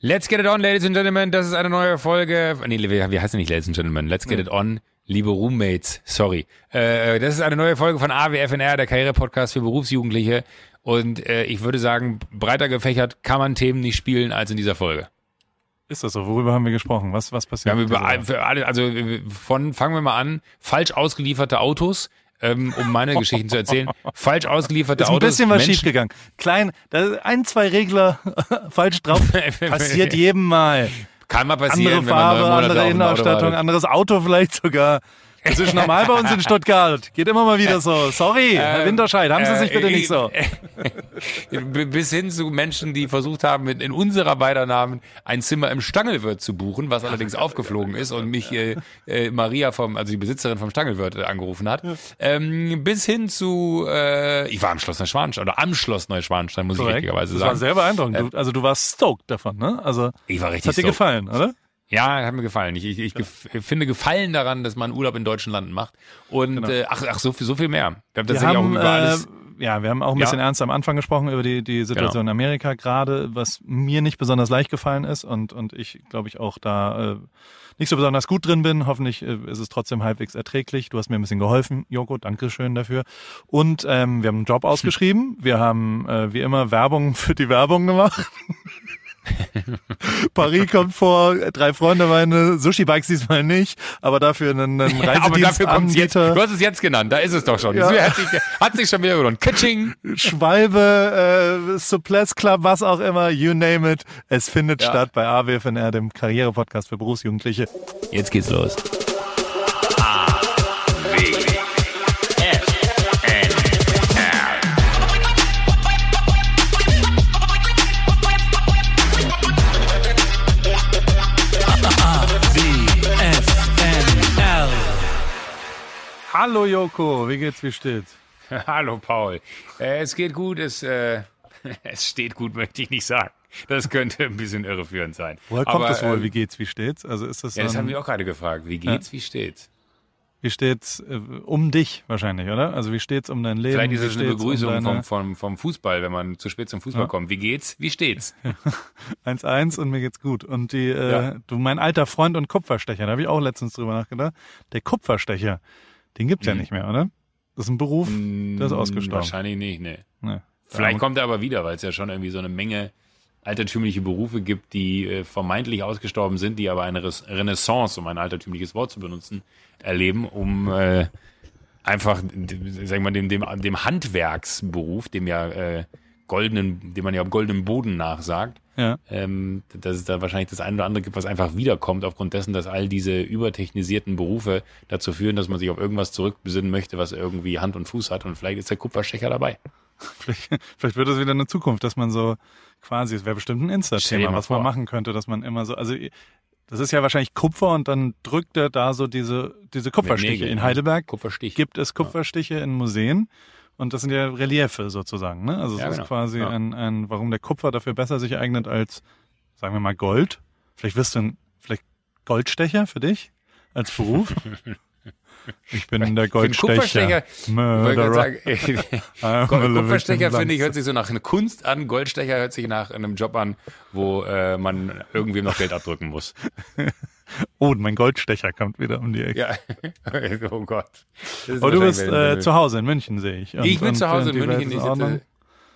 Let's get it on, ladies and gentlemen. Das ist eine neue Folge. Nee, wie, wie heißt denn nicht, ladies and gentlemen? Let's get it on, liebe Roommates. Sorry. Äh, das ist eine neue Folge von AWFNR, der Karriere-Podcast für Berufsjugendliche. Und äh, ich würde sagen, breiter gefächert kann man Themen nicht spielen als in dieser Folge. Ist das so? Worüber haben wir gesprochen? Was, was passiert? Wir haben über für alle, also von, fangen wir mal an, falsch ausgelieferte Autos, ähm, um meine Geschichten zu erzählen. Falsch ausgelieferte ist ein Autos. bisschen was Menschen- schiefgegangen. Klein, da ein, zwei Regler falsch drauf. Passiert jedem Mal. Kann mal passieren, Andere Farbe, andere Innenausstattung, anderes Auto vielleicht sogar. Das ist normal bei uns in Stuttgart. Geht immer mal wieder so. Sorry, Herr Ähm, Winterscheid, haben Sie äh, sich bitte ich- nicht so. B- Bis hin zu Menschen, die versucht haben, in, in unserer beider Namen ein Zimmer im Stangelwirt zu buchen, was allerdings aufgeflogen ist und mich äh, äh, Maria vom, also die Besitzerin vom Stangelwirt äh, angerufen hat. Ähm, bis hin zu, äh, ich war am Schloss Neuschwanstein oder am Schloss Neuschwanstein, muss ich Korrekt. richtigerweise Das war sagen. sehr beeindruckend. Du, also du warst stoked davon, ne? Also Ich war das richtig hat dir stoked. gefallen, oder? Ja, hat mir gefallen. Ich, ich, ich gef finde Gefallen daran, dass man Urlaub in deutschen Landen macht. Und Genau. äh, ach, ach, so viel, so viel mehr. Wir haben Wir tatsächlich auch haben, über äh, alles. ja, wir haben auch ein Ja. bisschen ernst am Anfang gesprochen über die, die Situation Genau. in Amerika gerade, was mir nicht besonders leicht gefallen ist und, und ich glaube ich auch da äh, nicht so besonders gut drin bin. Hoffentlich äh, ist es trotzdem halbwegs erträglich. Du hast mir ein bisschen geholfen, Joko, danke schön dafür. Und ähm, wir haben einen Job ausgeschrieben. Wir haben äh, wie immer Werbung für die Werbung gemacht. Paris kommt vor, drei Freunde meine, Sushi-Bikes diesmal nicht, aber dafür einen, einen Ja, aber dafür kommt's jetzt. Du hast es jetzt genannt, da ist es doch schon. Ja. Hat, sich, hat sich schon wieder gelohnt. Kitsching. Schwalbe, äh, Suples Club, was auch immer, you name it. Es findet Ja. statt bei AWFNR, dem Karriere-Podcast für Berufsjugendliche. Jetzt geht's los. Hallo Joko, wie geht's, wie steht's? Hallo Paul. Äh, es geht gut, es, äh, es steht gut, möchte ich nicht sagen. Das könnte ein bisschen irreführend sein. Woher kommt Aber, das wohl, ähm, wie geht's, wie steht's? Also ist das Ja, das haben wir auch gerade gefragt. Wie geht's, wie steht's? wie steht's äh, um dich wahrscheinlich, oder? Also wie steht's um dein Leben? Vielleicht ist es eine Begrüßung um vom, deine vom, vom Fußball, wenn man zu spät zum Fußball Ja. kommt. Wie geht's, wie steht's? 1-1 und mir geht's gut. Und die, äh, Ja. du, mein alter Freund und Kupferstecher, da habe ich auch letztens drüber nachgedacht. Der Kupferstecher, den gibt's ja Mhm. nicht mehr, oder? Das ist ein Beruf, der ist ausgestorben. Wahrscheinlich nicht, ne. Nee. Vielleicht Ja, kommt er aber wieder, weil es ja schon irgendwie so eine Menge altertümliche Berufe gibt, die äh, vermeintlich ausgestorben sind, die aber eine Renaissance, um ein altertümliches Wort zu benutzen, erleben, um äh, einfach, d- sag ich mal, dem, dem, dem Handwerksberuf, dem ja äh, goldenen, dem man ja am goldenen Boden nachsagt, ja. ähm, dass es da wahrscheinlich das eine oder andere gibt, was einfach wiederkommt, aufgrund dessen, dass all diese übertechnisierten Berufe dazu führen, dass man sich auf irgendwas zurückbesinnen möchte, was irgendwie Hand und Fuß hat. Und vielleicht ist der Kupferstecher dabei. Vielleicht, vielleicht wird es wieder eine Zukunft, dass man so quasi, es wäre bestimmt ein Insta-Thema, was man machen könnte, dass man immer so, also das ist ja wahrscheinlich Kupfer und dann drückt er da so diese, diese Kupferstiche. In? Heidelberg Kupferstich. gibt es Kupferstiche in Museen und das sind ja Reliefe sozusagen. Ne? Also es Ja, ist genau. quasi Ja. ein, ein, warum der Kupfer dafür besser sich eignet als, sagen wir mal, Gold. Vielleicht wirst du ein, vielleicht Goldstecher für dich als Beruf. Ich bin der Goldstecher. Living Kupferstecher finde ich hört sich so nach einer Kunst an, Goldstecher hört sich nach einem Job an, wo äh, man irgendwem noch Geld abdrücken muss. Oh, mein Goldstecher kommt wieder um die Ecke. Ja, oh Gott. Aber du bist äh, zu Hause in München, sehe ich. Und- Ich bin und, zu Hause in München. Ich sitze,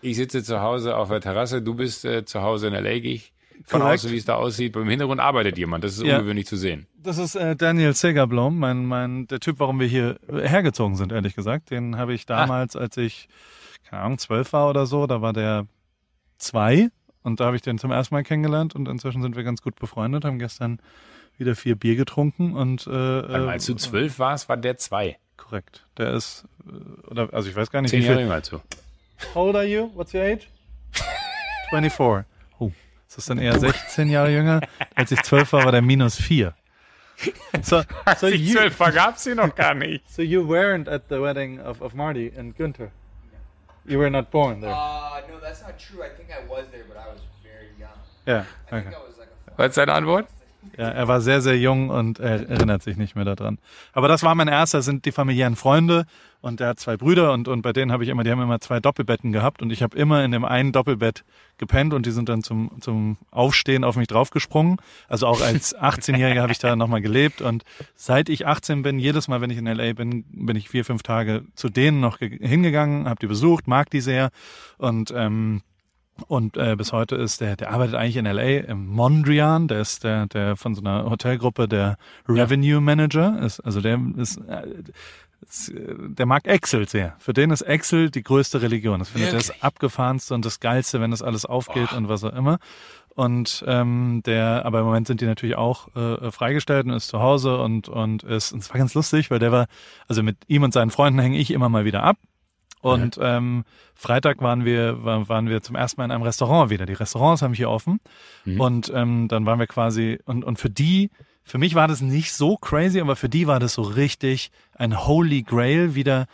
ich sitze zu Hause auf der Terrasse. Du bist äh, zu Hause in L.A. Gehe ich von Korrekt. aus, wie es da aussieht. Im Hintergrund arbeitet jemand. Das ist Ja. ungewöhnlich zu sehen. Das ist äh, Daniel Segerblom, mein, mein, der Typ, warum wir hier äh, hergezogen sind, ehrlich gesagt. Den habe ich damals, als ich, keine Ahnung, zwölf war oder so, da war der zwei und da habe ich den zum ersten Mal kennengelernt und inzwischen sind wir ganz gut befreundet, haben gestern wieder vier Bier getrunken und äh, Als du zwölf warst, war der zwei. korrekt. Der ist, äh, oder also ich weiß gar nicht, Zehn wie Jahre viel. jünger als du. How old are you? What's your age? 24. Oh, ist das dann eher 16 Jahre jünger? Als ich 12 war, war der minus 4. So, so, Ich you, zwölf war, gab's sie noch gar nicht. so you weren't at the wedding of, of Marty and Günther? You were not born there? Uh, no, that's not true. I think I was there, but I was very young. Think okay. I was like a Was ist deine Antwort? Ja, er war sehr, sehr jung und er erinnert sich nicht mehr daran. Aber das war mein erster, das sind die familiären Freunde und der hat zwei Brüder und, und bei denen habe ich immer, die haben immer zwei Doppelbetten gehabt und ich habe immer in dem einen Doppelbett gepennt und die sind dann zum, zum Aufstehen auf mich draufgesprungen. Also auch als 18-Jähriger habe ich da nochmal gelebt und seit ich 18 bin, jedes Mal, wenn ich in LA bin, bin ich vier, fünf Tage zu denen noch hingegangen, habe die besucht, mag die sehr und ähm, und äh, bis heute ist der, der arbeitet eigentlich in LA im Mondrian, der ist der, der von so einer Hotelgruppe der Revenue Manager, ist, also der ist, äh, ist, äh, der mag Excel sehr. Für den ist Excel die größte Religion. Das findet er das abgefahrenste und das geilste, wenn das alles aufgeht Boah. und was auch immer. Und ähm, der, aber im Moment sind die natürlich auch äh, freigestellt und ist zu Hause und und ist. Und es war ganz lustig, weil der war, also mit ihm und seinen Freunden hänge ich immer mal wieder ab. Und ja. ähm, Freitag waren wir, waren wir zum ersten Mal in einem Restaurant wieder. Die Restaurants haben hier offen. Mhm. Und ähm, dann waren wir quasi, und, und für die, für mich war das nicht so crazy, aber für die war das so richtig ein Holy Grail, wieder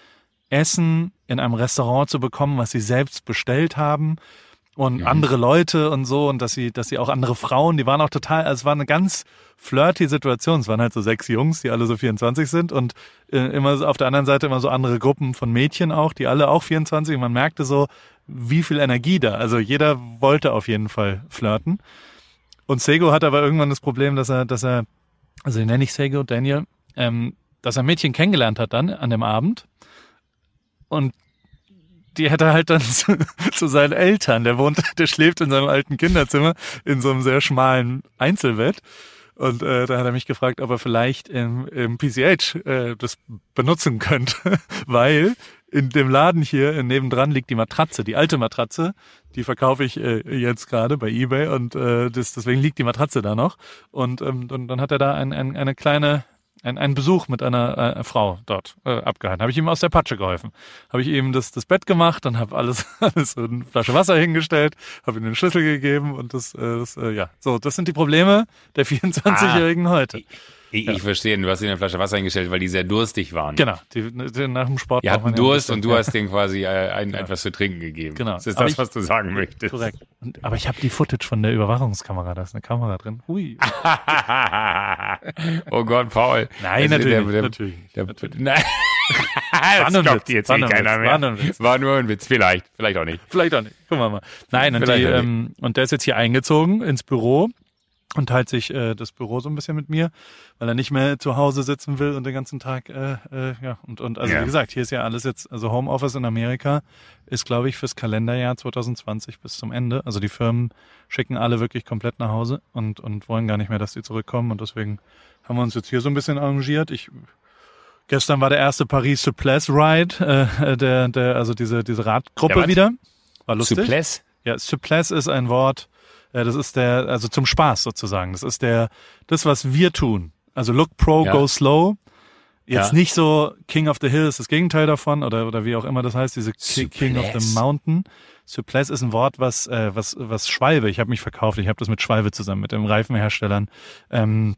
Essen in einem Restaurant zu bekommen, was sie selbst bestellt haben und mhm. andere Leute und so und dass sie, dass sie auch andere Frauen, die waren auch total, also es war eine ganz flirty Situation. Es waren halt so sechs Jungs, die alle so 24 sind und äh, immer auf der anderen Seite immer so andere Gruppen von Mädchen auch, die alle auch 24 und man merkte so, wie viel Energie da. Also jeder wollte auf jeden Fall flirten. Und Sego hat aber irgendwann das Problem, dass er, dass er, also den nenne ich Sego, Daniel, ähm, dass er Mädchen kennengelernt hat dann an dem Abend und die hätte halt dann zu, zu, seinen Eltern. Der wohnt, der schläft in seinem alten Kinderzimmer in so einem sehr schmalen Einzelbett. Und äh, da hat er mich gefragt, ob er vielleicht im, im PCH äh, das benutzen könnte, weil in dem Laden hier nebendran liegt die Matratze, die alte Matratze, die verkaufe ich äh, jetzt gerade bei eBay und äh, das, deswegen liegt die Matratze da noch. Und, ähm, und dann hat er da ein, ein, eine kleine ein, einen Besuch mit einer äh, Frau dort äh, abgehalten. Habe ich ihm aus der Patsche geholfen. Habe ich ihm das, das Bett gemacht, dann habe alles, alles so eine Flasche Wasser hingestellt, habe ihm den Schlüssel gegeben und das, äh, das äh, ja, so, das sind die Probleme der 24-Jährigen ah, heute. Ich, ja. ich verstehe, du hast ihnen eine Flasche Wasser hingestellt, weil die sehr durstig waren. Genau, die, die nach dem Sport. Die hatten Durst und du hast denen quasi äh, ein, genau. etwas zu trinken gegeben. Genau. Das ist das, ich, was du sagen möchtest. Korrekt. Und, aber ich habe die Footage von der Überwachungskamera, da ist eine Kamera drin. Hui. oh Gott, Paul. Nein, also natürlich, der, der, natürlich. Der, natürlich. Nein. das glaubt jetzt eh keiner mehr. War, war, nur ein Witz, vielleicht. Vielleicht auch nicht. Vielleicht auch nicht. Gucken wir mal. Nein, und, die, ähm, und der ist jetzt hier eingezogen ins Büro und teilt sich äh, das Büro so ein bisschen mit mir, weil er nicht mehr zu Hause sitzen will und den ganzen Tag, äh, äh, ja, und, und also ja. wie gesagt, hier ist ja alles jetzt, also Homeoffice in Amerika ist, glaube ich, fürs Kalenderjahr 2020 bis zum Ende. Also die Firmen schicken alle wirklich komplett nach Hause und, und wollen gar nicht mehr, dass die zurückkommen und deswegen haben wir uns jetzt hier so ein bisschen arrangiert. Ich Gestern war der erste Paris Suples Ride, äh, der, der, also diese, diese Radgruppe wieder. War lustig. Suples? Ja, Suples ist ein Wort, äh, das ist der, also zum Spaß sozusagen. Das ist der, das, was wir tun. Also Look Pro, ja. Go Slow. Jetzt ja. nicht so King of the Hill ist das Gegenteil davon oder, oder wie auch immer das heißt, diese Suples. King of the Mountain. Suples ist ein Wort, was, äh, was, was Schwalbe, ich habe mich verkauft, ich habe das mit Schwalbe zusammen, mit den Reifenherstellern, ähm,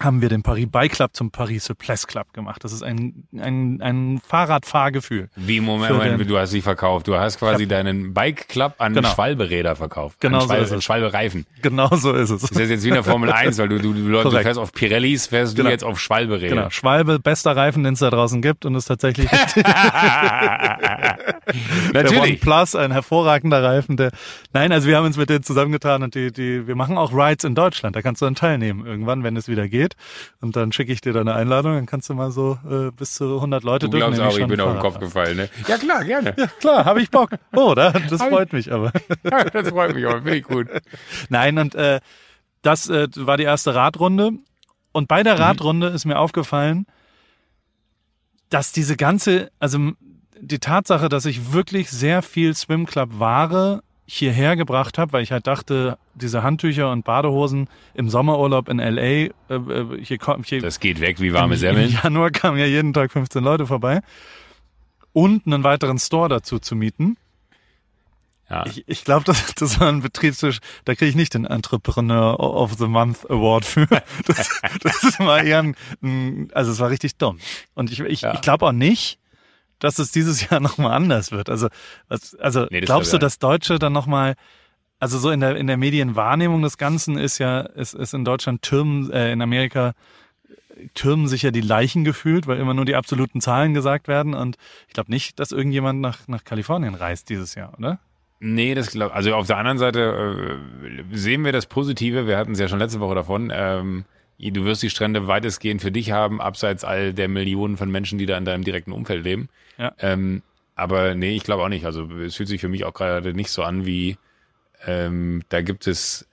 haben wir den Paris Bike Club zum Paris Suples Club gemacht. Das ist ein, ein, ein Fahrradfahrgefühl. Wie, Moment, Moment du hast sie verkauft. Du hast quasi hab, deinen Bike Club an genau. Schwalberäder verkauft. Genau Schwalbe, so ist es. Schwalbereifen. Genau so ist es. Das ist jetzt wie in der Formel 1, weil du, du, du, du fährst auf Pirellis, fährst genau. du jetzt auf Schwalberäder. Genau. Schwalbe, bester Reifen, den es da draußen gibt und ist tatsächlich Natürlich. Der Plus, ein hervorragender Reifen. Der, nein, also wir haben uns mit denen zusammengetan und die, die, wir machen auch Rides in Deutschland. Da kannst du dann teilnehmen irgendwann, wenn es wieder geht. Und dann schicke ich dir deine Einladung, dann kannst du mal so äh, bis zu 100 Leute du dürfen. Du glaubst auch, ich bin auf den Kopf gefallen, ne? Ja klar, gerne. Ja klar, habe ich Bock. Oh, da, das freut mich aber. Ja, das freut mich aber, finde ich gut. Nein, und äh, das äh, war die erste Radrunde. Und bei der mhm. Radrunde mhm. ist mir aufgefallen, dass diese ganze, also die Tatsache, dass ich wirklich sehr viel Swim Club Ware hierher gebracht habe, weil ich halt dachte, diese Handtücher und Badehosen im Sommerurlaub in LA, äh, äh, hier hier. Das geht weg wie warme Semmeln. Im Januar kamen ja jeden Tag 15 Leute vorbei. Und einen weiteren Store dazu zu mieten. Ja. Ich, ich glaube, das, das war ein Betriebstisch, da kriege ich nicht den Entrepreneur of the Month Award für. Das, das war eher ein, also es war richtig dumm. Und ich, ich, ja. ich glaube auch nicht, dass es dieses Jahr nochmal anders wird. Also, also nee, glaubst du, dass Deutsche dann nochmal, also so in der, in der Medienwahrnehmung des Ganzen ist ja, ist, ist in Deutschland Türmen, äh, in Amerika türmen sich ja die Leichen gefühlt, weil immer nur die absoluten Zahlen gesagt werden. Und ich glaube nicht, dass irgendjemand nach, nach Kalifornien reist dieses Jahr, oder? Nee, das glaube Also auf der anderen Seite äh, sehen wir das Positive. Wir hatten es ja schon letzte Woche davon. Ähm, du wirst die Strände weitestgehend für dich haben, abseits all der Millionen von Menschen, die da in deinem direkten Umfeld leben. Ja. Ähm, aber nee, ich glaube auch nicht. Also es fühlt sich für mich auch gerade nicht so an wie ähm, da gibt es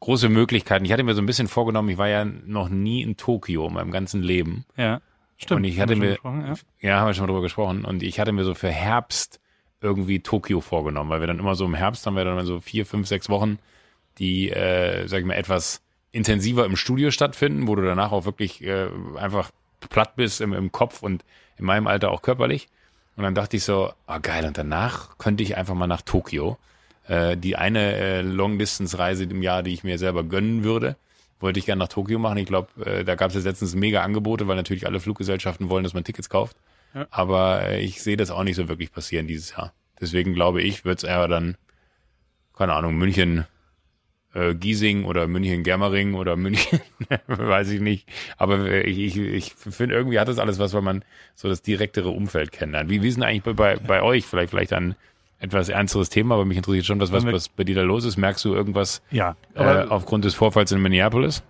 große Möglichkeiten. Ich hatte mir so ein bisschen vorgenommen, ich war ja noch nie in Tokio in meinem ganzen Leben. Ja, stimmt. Und ich hatte mir, gesprochen, ja. haben wir schon mal drüber gesprochen. Und ich hatte mir so für Herbst irgendwie Tokio vorgenommen, weil wir dann immer so im Herbst haben wir dann so vier, fünf, sechs Wochen, die, äh, sag ich mal, etwas intensiver im Studio stattfinden, wo du danach auch wirklich äh, einfach platt bist im, im Kopf und in meinem Alter auch körperlich. Und dann dachte ich so, ah geil, und danach könnte ich einfach mal nach Tokio. Äh, die eine äh, Long-Distance-Reise im Jahr, die ich mir selber gönnen würde, wollte ich gerne nach Tokio machen. Ich glaube, äh, da gab es jetzt letztens mega Angebote, weil natürlich alle Fluggesellschaften wollen, dass man Tickets kauft. Ja. Aber äh, ich sehe das auch nicht so wirklich passieren dieses Jahr. Deswegen glaube ich, wird es eher dann, keine Ahnung, München, äh, Giesing oder München Germering oder München, weiß ich nicht. Aber äh, ich, ich, ich finde, irgendwie hat das alles was, weil man so das direktere Umfeld kennenlernt. Wie, wie ist denn eigentlich bei, bei, bei euch? Vielleicht, vielleicht ein etwas ernsteres Thema, aber mich interessiert schon, was, was, was bei dir da los ist. Merkst du irgendwas Ja, äh, aufgrund des Vorfalls in Minneapolis?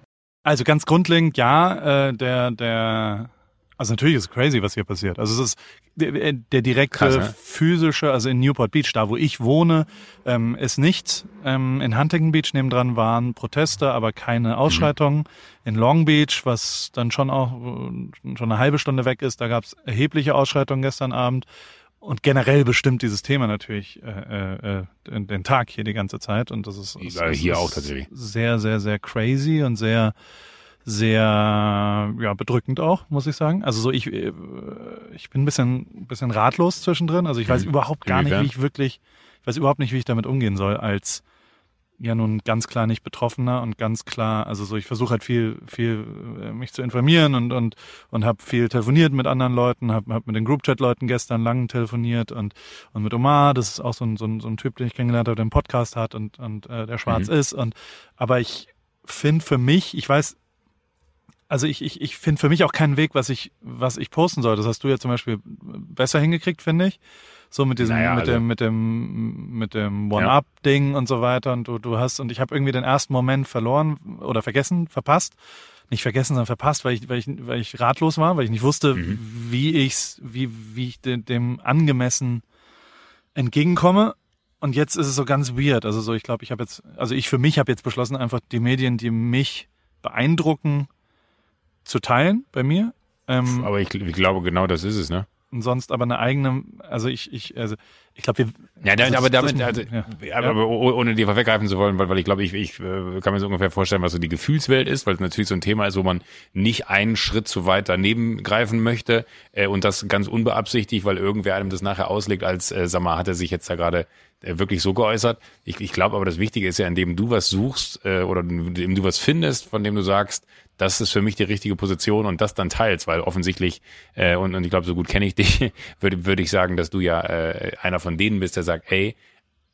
also ganz grundlegend, ja, äh, der, der, also natürlich ist es crazy, was hier passiert. Also es ist der, der direkte Krass, ne? physische, also in Newport Beach, da wo ich wohne, ähm, ist nichts. Ähm, in Huntington Beach nebendran waren Proteste, aber keine Ausschreitungen. In Long Beach, was dann schon auch äh, schon eine halbe Stunde weg ist, da gab es erhebliche Ausschreitungen gestern Abend. Und generell bestimmt dieses Thema natürlich äh, äh, den, den Tag hier die ganze Zeit. Und das ist, es Ja, ist- hier es auch ist tatsächlich. Sehr, sehr, sehr crazy und sehr, sehr ja, bedrückend auch, muss ich sagen. Also so ich, äh, ich bin ein bisschen, ein bisschen ratlos zwischendrin. Also ich weiß Mhm. überhaupt gar nicht, Inwiefern? wie ich wirklich, ich weiß überhaupt nicht, wie ich damit umgehen soll als ja nun ganz klar nicht Betroffener und ganz klar, also so ich versuche halt viel, viel äh, mich zu informieren und und und habe viel telefoniert mit anderen Leuten, habe hab mit den Groupchat-Leuten gestern lang telefoniert und und mit Omar, das ist auch so ein so ein, so ein Typ, den ich kennengelernt habe, der einen Podcast hat und und äh, der schwarz Mhm. ist und aber ich finde für mich, ich weiß, also ich ich ich finde für mich auch keinen Weg, was ich was ich posten soll. Das hast du ja zum Beispiel besser hingekriegt, finde ich. So mit diesem, Naja, mit also- dem, mit dem, mit dem One-Up-Ding und so weiter. Und du, du hast, und ich habe irgendwie den ersten Moment verloren oder vergessen, verpasst. Nicht vergessen, sondern verpasst, weil ich, weil ich, weil ich ratlos war, weil ich nicht wusste, Mhm. wie ich's, wie, wie ich de, dem angemessen entgegenkomme. Und jetzt ist es so ganz weird. Also so, ich glaube, ich habe jetzt, also ich für mich habe jetzt beschlossen, einfach die Medien, die mich beeindrucken, zu teilen bei mir. Ähm, Aber ich, ich glaube, genau das ist es, ne? Und sonst aber eine eigene, also ich, ich, also ich glaube, wir. Ja, das- aber das- damit, also, ja. aber, aber oh- ohne dir vorweggreifen zu wollen, weil, weil ich glaube, ich, ich äh, kann mir so ungefähr vorstellen, was so die Gefühlswelt ist, weil es natürlich so ein Thema ist, wo man nicht einen Schritt zu weit daneben greifen möchte äh, und das ganz unbeabsichtigt, weil irgendwer einem das nachher auslegt, als, äh, sag mal, hat er sich jetzt da gerade äh, wirklich so geäußert. Ich, ich glaube aber, das Wichtige ist ja, indem du was suchst äh, oder indem du was findest, von dem du sagst, das ist für mich die richtige Position und das dann teilst, weil offensichtlich, äh, und, und ich glaube, so gut kenne ich dich, würde würde ich sagen, dass du ja äh, einer von denen bist, der sagt, ey,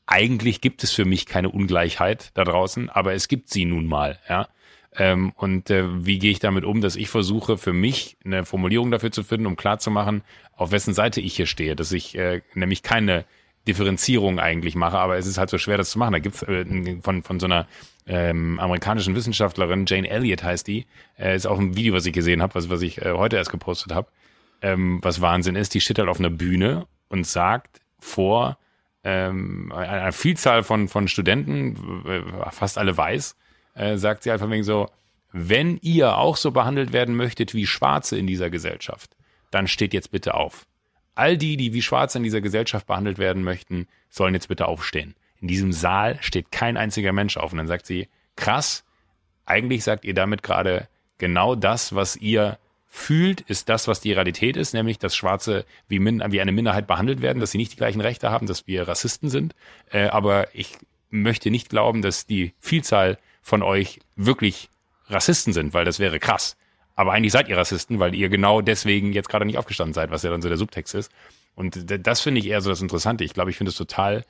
eigentlich gibt es für mich keine Ungleichheit da draußen, aber es gibt sie nun mal, ja. Ähm, und äh, wie gehe ich damit um, dass ich versuche, für mich eine Formulierung dafür zu finden, um klarzumachen, auf wessen Seite ich hier stehe, dass ich äh, nämlich keine Differenzierung eigentlich mache, aber es ist halt so schwer, das zu machen. Da gibt's äh, von, von so einer ähm, amerikanischen Wissenschaftlerin, Jane Elliott heißt die, äh, ist auch ein Video, was ich gesehen habe, was, was ich äh, heute erst gepostet habe, ähm, was Wahnsinn ist, die steht halt auf einer Bühne und sagt vor ähm, einer Vielzahl von, von Studenten, äh, fast alle weiß, äh, sagt sie einfach wegen so, wenn ihr auch so behandelt werden möchtet wie Schwarze in dieser Gesellschaft, dann steht jetzt bitte auf. All die, die wie Schwarze in dieser Gesellschaft behandelt werden möchten, sollen jetzt bitte aufstehen. In diesem Saal steht kein einziger Mensch auf. Und dann sagt sie, krass, eigentlich sagt ihr damit gerade genau das, was ihr fühlt, ist das, was die Realität ist, nämlich, dass Schwarze wie, min wie eine Minderheit behandelt werden, dass sie nicht die gleichen Rechte haben, dass wir Rassisten sind. Äh, aber ich möchte nicht glauben, dass die Vielzahl von euch wirklich Rassisten sind, weil das wäre krass. Aber eigentlich seid ihr Rassisten, weil ihr genau deswegen jetzt gerade nicht aufgestanden seid, was ja dann so der Subtext ist. Und das finde ich eher so das Interessante. Ich glaube, ich finde es total,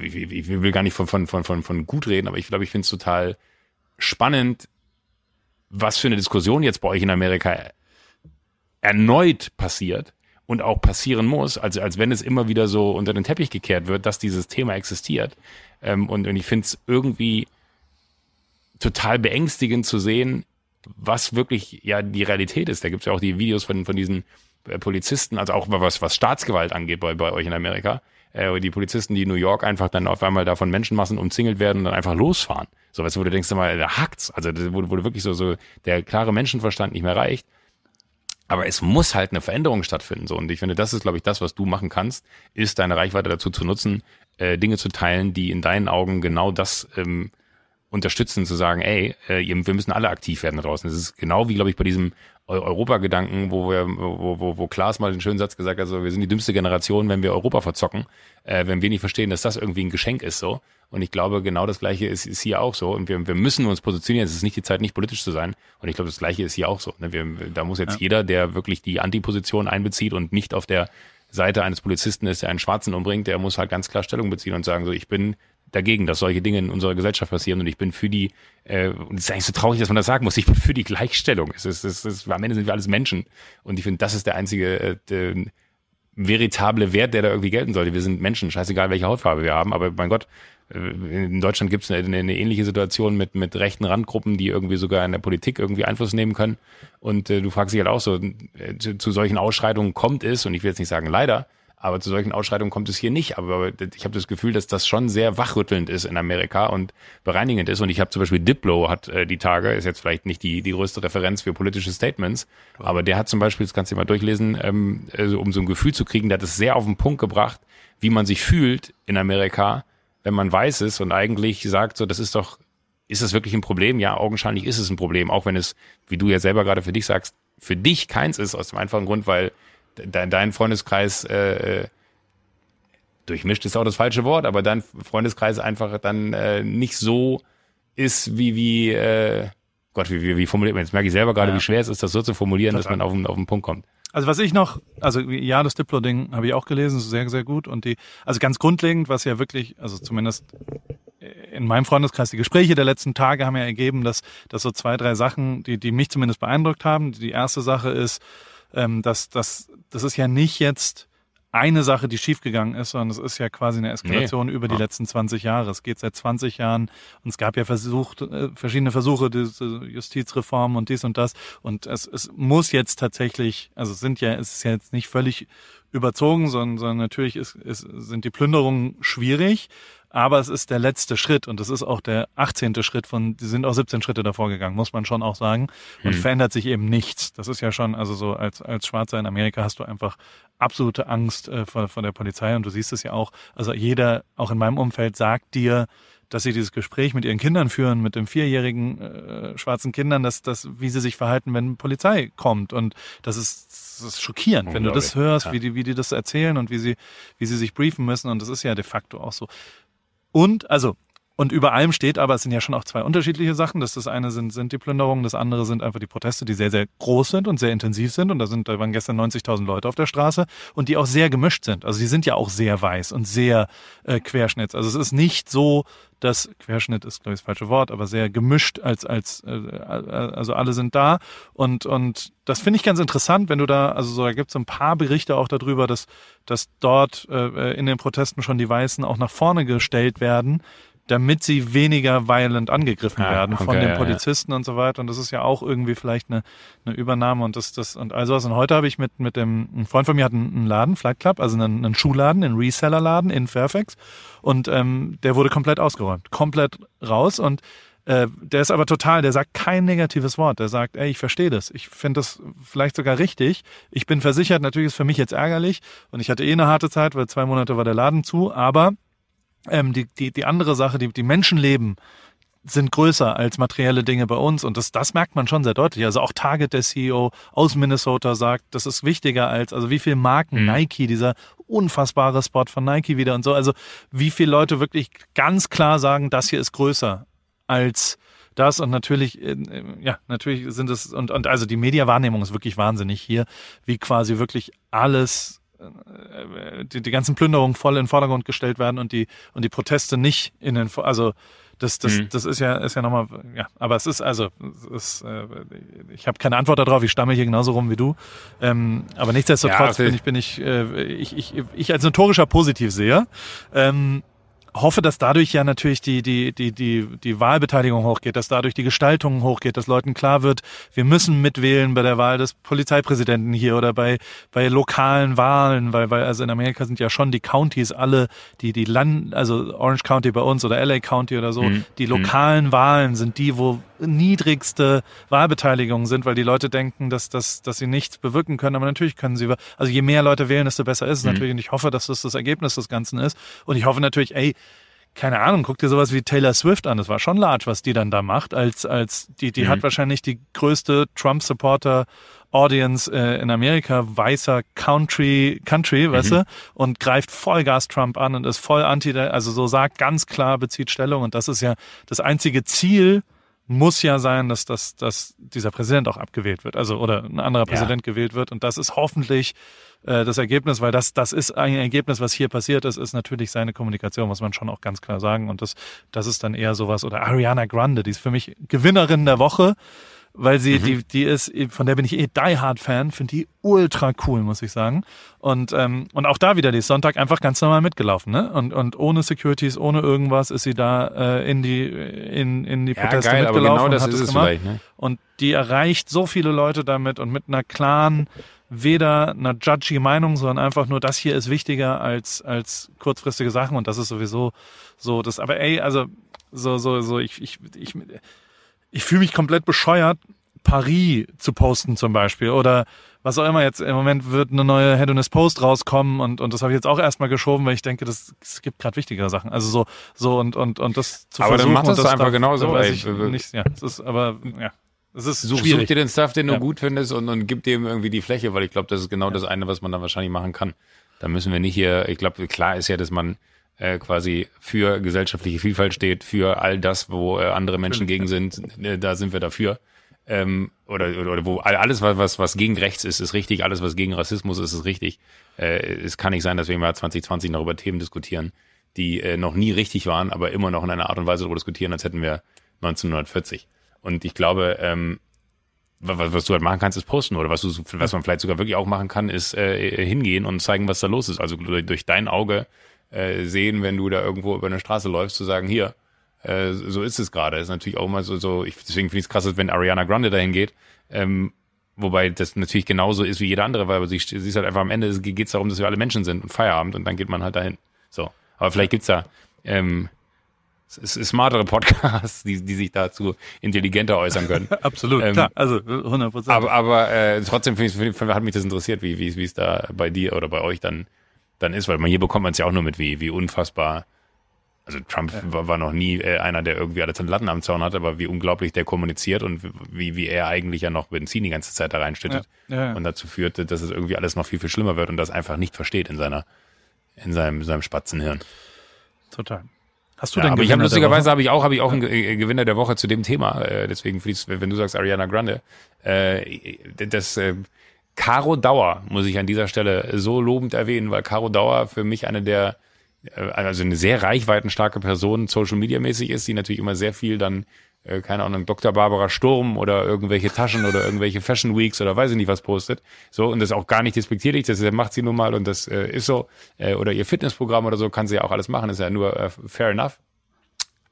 ich, ich, will gar nicht von, von, von, von, von gut reden, aber ich glaube, ich finde es total spannend, was für eine Diskussion jetzt bei euch in Amerika erneut passiert und auch passieren muss, als, als wenn es immer wieder so unter den Teppich gekehrt wird, dass dieses Thema existiert. Ähm, und, und ich finde es irgendwie total beängstigend zu sehen, was wirklich ja die Realität ist. Da gibt es ja auch die Videos von, von diesen äh, Polizisten, also auch was, was Staatsgewalt angeht bei, bei euch in Amerika. Äh, die Polizisten, die in New York einfach dann auf einmal da von Menschenmassen umzingelt werden und dann einfach losfahren. So was, wo du denkst, mal, da hackt's. Also wo, wo wirklich so, so der klare Menschenverstand nicht mehr reicht. Aber es muss halt eine Veränderung stattfinden. So. Und ich finde, das ist, glaube ich, das, was du machen kannst, ist deine Reichweite dazu zu nutzen, äh, Dinge zu teilen, die in deinen Augen genau das ähm, unterstützen, zu sagen, ey, äh, wir müssen alle aktiv werden da draußen. Das ist genau wie, glaube ich, bei diesem Europa-Gedanken, wo wir, wo, wo, wo Klaas mal den schönen Satz gesagt hat, so, wir sind die dümmste Generation, wenn wir Europa verzocken, äh, wenn wir nicht verstehen, dass das irgendwie ein Geschenk ist, so. Und ich glaube, genau das Gleiche ist, ist hier auch so. Und wir, wir müssen uns positionieren. Es ist nicht die Zeit, nicht politisch zu sein. Und ich glaube, das Gleiche ist hier auch so. Ne? Wir, da muss jetzt ja. jeder, der wirklich die Antiposition einbezieht und nicht auf der Seite eines Polizisten ist, der einen Schwarzen umbringt, der muss halt ganz klar Stellung beziehen und sagen, so, ich bin dagegen, dass solche Dinge in unserer Gesellschaft passieren und ich bin für die, äh, und es ist eigentlich so traurig, dass man das sagen muss, ich bin für die Gleichstellung. Es ist, es ist, am Ende sind wir alles Menschen und ich finde, das ist der einzige äh, veritable Wert, der da irgendwie gelten sollte. Wir sind Menschen, scheißegal welche Hautfarbe wir haben, aber mein Gott, äh, in Deutschland gibt es eine, eine, ähnliche Situation mit, mit rechten Randgruppen, die irgendwie sogar in der Politik irgendwie Einfluss nehmen können. Und äh, du fragst dich halt auch so, äh, zu, zu solchen Ausschreitungen kommt es, und ich will jetzt nicht sagen leider, aber zu solchen Ausschreitungen kommt es hier nicht. Aber ich habe das Gefühl, dass das schon sehr wachrüttelnd ist in Amerika und bereinigend ist. Und ich habe zum Beispiel Diplo hat äh, die Tage, ist jetzt vielleicht nicht die, die größte Referenz für politische Statements, Toll. aber der hat zum Beispiel, das kannst du mal durchlesen, ähm, also um so ein Gefühl zu kriegen, der hat es sehr auf den Punkt gebracht, wie man sich fühlt in Amerika, wenn man weiß es und eigentlich sagt, so, das ist doch, ist das wirklich ein Problem? Ja, augenscheinlich ist es ein Problem, auch wenn es, wie du ja selber gerade für dich sagst, für dich keins ist, aus dem einfachen Grund, weil dein, dein Freundeskreis äh, äh, durchmischt ist auch das falsche Wort, aber dein Freundeskreis einfach dann äh, nicht so ist wie wie äh, Gott, wie, wie, wie formuliert man? Jetzt merke ich selber gerade, ja. wie schwer es ist, das so zu formulieren, Total. dass man auf den, auf den Punkt kommt. Also was ich noch, also ja, das Diplo-Ding habe ich auch gelesen, sehr, sehr gut. Und die, also ganz grundlegend, was ja wirklich, also zumindest in meinem Freundeskreis, die Gespräche der letzten Tage haben ja ergeben, dass, dass so zwei, drei Sachen, die, die mich zumindest beeindruckt haben. Die erste Sache ist, ähm, dass, dass das ist ja nicht jetzt eine Sache, die schiefgegangen ist, sondern es ist ja quasi eine Eskalation nee. über die ja. letzten 20 Jahre. Es geht seit 20 Jahren und es gab ja versucht, äh, verschiedene Versuche, diese Justizreform und dies und das. Und es, es muss jetzt tatsächlich, also es sind ja, es ist ja jetzt nicht völlig überzogen, sondern, sondern natürlich ist, ist, sind die Plünderungen schwierig. Aber es ist der letzte Schritt und es ist auch der 18. Schritt von, die sind auch 17 Schritte davor gegangen, muss man schon auch sagen. Und hm. verändert sich eben nichts. Das ist ja schon, also so als, als Schwarzer in Amerika hast du einfach absolute Angst äh, vor, vor der Polizei und du siehst es ja auch. Also jeder, auch in meinem Umfeld, sagt dir, dass sie dieses Gespräch mit ihren Kindern führen, mit den vierjährigen äh, schwarzen Kindern, dass das, wie sie sich verhalten, wenn Polizei kommt. Und das ist, das ist schockierend, wenn du das hörst, ja. wie die, wie die das erzählen und wie sie, wie sie sich briefen müssen. Und das ist ja de facto auch so. Und, also, und über allem steht aber, es sind ja schon auch zwei unterschiedliche Sachen. Das, das eine sind, sind die Plünderungen, das andere sind einfach die Proteste, die sehr, sehr groß sind und sehr intensiv sind. Und da sind, da waren gestern 90.000 Leute auf der Straße und die auch sehr gemischt sind. Also die sind ja auch sehr weiß und sehr äh, Querschnitts. Also es ist nicht so, dass Querschnitt ist, glaube ich, das falsche Wort, aber sehr gemischt als, als, äh, also alle sind da. Und, und das finde ich ganz interessant, wenn du da, also so, da gibt es ein paar Berichte auch darüber, dass, dass dort äh, in den Protesten schon die Weißen auch nach vorne gestellt werden damit sie weniger violent angegriffen ja, werden von okay, den Polizisten ja, ja. und so weiter. Und das ist ja auch irgendwie vielleicht eine, eine Übernahme und das, das und also was. Und heute habe ich mit, mit dem, ein Freund von mir hat einen, Laden, Flight Club, also einen, einen Schuhladen, einen Resellerladen in Fairfax. Und ähm, der wurde komplett ausgeräumt, komplett raus und äh, der ist aber total, der sagt kein negatives Wort. Der sagt, ey, ich verstehe das. Ich finde das vielleicht sogar richtig. Ich bin versichert, natürlich ist für mich jetzt ärgerlich und ich hatte eh eine harte Zeit, weil zwei Monate war der Laden zu, aber ähm, die, die, die andere Sache, die, die Menschenleben sind größer als materielle Dinge bei uns und das, das merkt man schon sehr deutlich. Also auch Target, der CEO aus Minnesota sagt, das ist wichtiger als, also wie viel Marken mhm. Nike, dieser unfassbare Spot von Nike wieder und so, also wie viele Leute wirklich ganz klar sagen, das hier ist größer als das und natürlich, äh, ja, natürlich sind es, und, und also die Mediawahrnehmung ist wirklich wahnsinnig hier, wie quasi wirklich alles die, die ganzen Plünderungen voll in den Vordergrund gestellt werden und die, und die Proteste nicht in den, also Das, das, Mhm. das ist ja, ist ja nochmal, ja, aber es ist also, es ist, äh, ich habe keine Antwort darauf, ich stamme hier genauso rum wie du. Ähm, aber nichtsdestotrotz Ja, bin ich, bin ich, äh, ich, ich, ich als notorischer Positivseher, ähm, hoffe, dass dadurch ja natürlich die, die, die, die, die Wahlbeteiligung hochgeht, dass dadurch die Gestaltung hochgeht, dass Leuten klar wird, wir müssen mitwählen bei der Wahl des Polizeipräsidenten hier oder bei, bei lokalen Wahlen, weil, weil also in Amerika sind ja schon die Countys alle, die, die Land, also Orange County bei uns oder LA County oder so, Mhm. die lokalen Wahlen sind die, wo niedrigste Wahlbeteiligungen sind, weil die Leute denken, dass, dass, dass sie nichts bewirken können, aber natürlich können sie, also je mehr Leute wählen, desto besser ist es Mhm. natürlich und ich hoffe, dass das das Ergebnis des Ganzen ist und ich hoffe natürlich, ey, keine Ahnung, guck dir sowas wie Taylor Swift an. Das war schon large, was die dann da macht. Als, als die, die Mhm. hat wahrscheinlich die größte Trump-Supporter Audience äh, in Amerika, weißer Country, Country, weißt du, und greift Vollgas Trump an und ist voll anti, also so sagt ganz klar, bezieht Stellung und das ist ja das einzige Ziel, muss ja sein, dass, dass, dass dieser Präsident auch abgewählt wird, also oder ein anderer Ja. Präsident gewählt wird. Und das ist hoffentlich äh, das Ergebnis, weil das, das ist ein Ergebnis, was hier passiert ist, ist natürlich seine Kommunikation, muss man schon auch ganz klar sagen. Und das, das ist dann eher sowas. Oder Ariana Grande, die ist für mich Gewinnerin der Woche, weil sie, Mhm. die, die ist, von der bin ich eh Die Hard Fan, finde die ultra cool, muss ich sagen. Und, ähm, und auch da wieder, die ist Sonntag einfach ganz normal mitgelaufen, ne? Und, und ohne Securities, ohne irgendwas ist sie da äh, in die, in, in die Ja, Proteste geil, aber mitgelaufen genau und das hat ist es es gemacht. vielleicht. Ne? Und die erreicht so viele Leute damit und mit einer klaren, weder einer judgy Meinung, sondern einfach nur, das hier ist wichtiger als, als kurzfristige Sachen und das ist sowieso so das, aber ey, also, so, so, so, ich, ich, ich, ich fühle mich komplett bescheuert, Paris zu posten zum Beispiel oder was auch immer jetzt im Moment wird eine neue Hedonist Post rauskommen und und das habe ich jetzt auch erstmal geschoben, weil ich denke, das es gibt gerade wichtigere Sachen. Also so so und und und das zu Aber dann versuchen mach das und doch einfach darf- genauso, weiß ich nicht, ja, es ist aber ja, es ist Such, such dir den Stuff, den du Ja. gut findest und, und gib dem irgendwie die Fläche, weil ich glaube, das ist genau das eine, was man dann wahrscheinlich machen kann. Da müssen wir nicht hier, ich glaube, klar ist ja, dass man äh, quasi für gesellschaftliche Vielfalt steht, für all das, wo äh, andere Menschen gegen sind, äh, da sind wir dafür. Ähm, oder, oder, oder wo all- alles, was, was, was gegen rechts ist, ist richtig, alles, was gegen Rassismus ist, ist richtig. Äh, es kann nicht sein, dass wir im Jahr 2020 noch über Themen diskutieren, die äh, noch nie richtig waren, aber immer noch in einer Art und Weise darüber diskutieren, als hätten wir 1940. Und ich glaube, ähm, was, was du halt machen kannst, ist posten oder was du, was man vielleicht sogar wirklich auch machen kann, ist äh, hingehen und zeigen, was da los ist. Also durch, durch dein Auge äh, sehen, wenn du da irgendwo über eine Straße läufst, zu sagen, hier, äh, so ist es gerade. Ist natürlich auch immer so, so ich, deswegen finde ich es krass, wenn Ariana Grande dahin geht, ähm, wobei das natürlich genauso ist wie jeder andere, weil sie, sie ist halt einfach am Ende, geht es darum, dass wir alle Menschen sind und Feierabend und dann geht man halt dahin. So. Aber vielleicht gibt's da ähm, smartere Podcasts, die, die sich dazu intelligenter äußern können. Absolut, Ähm, klar, also 100 Prozent. Aber, aber äh, trotzdem find ich, find, hat mich das interessiert, wie wie wie es da bei dir oder bei euch dann dann ist, weil man hier bekommt man es ja auch nur mit, wie wie unfassbar. Also Trump war, war noch nie äh, einer, der irgendwie alle Latten am Zaun hat, aber wie unglaublich der kommuniziert und wie wie er eigentlich ja noch Benzin die ganze Zeit da reinstüttet Ja, ja, ja. und dazu führte, dass es irgendwie alles noch viel viel schlimmer wird und das einfach nicht versteht in seiner in seinem seinem Spatzenhirn. Total. Hast du Ja, denn aber ich habe lustigerweise habe ich auch habe ich auch einen Ge- Gewinner der Woche zu dem Thema. Äh, deswegen wenn du sagst Ariana Grande, äh, das äh, Caro Dauer muss ich an dieser Stelle so lobend erwähnen, weil Caro Dauer für mich eine der äh, also eine sehr reichweitenstarke Person Social Media mäßig ist, die natürlich immer sehr viel dann äh, keine Ahnung, Dr. Barbara Sturm oder irgendwelche Taschen oder irgendwelche Fashion Weeks oder weiß ich nicht was postet. So, und das auch gar nicht despektierlich, das macht sie nun mal und das äh, ist so. Oder ihr Fitnessprogramm oder so kann sie ja auch alles machen, ist ja nur fair enough.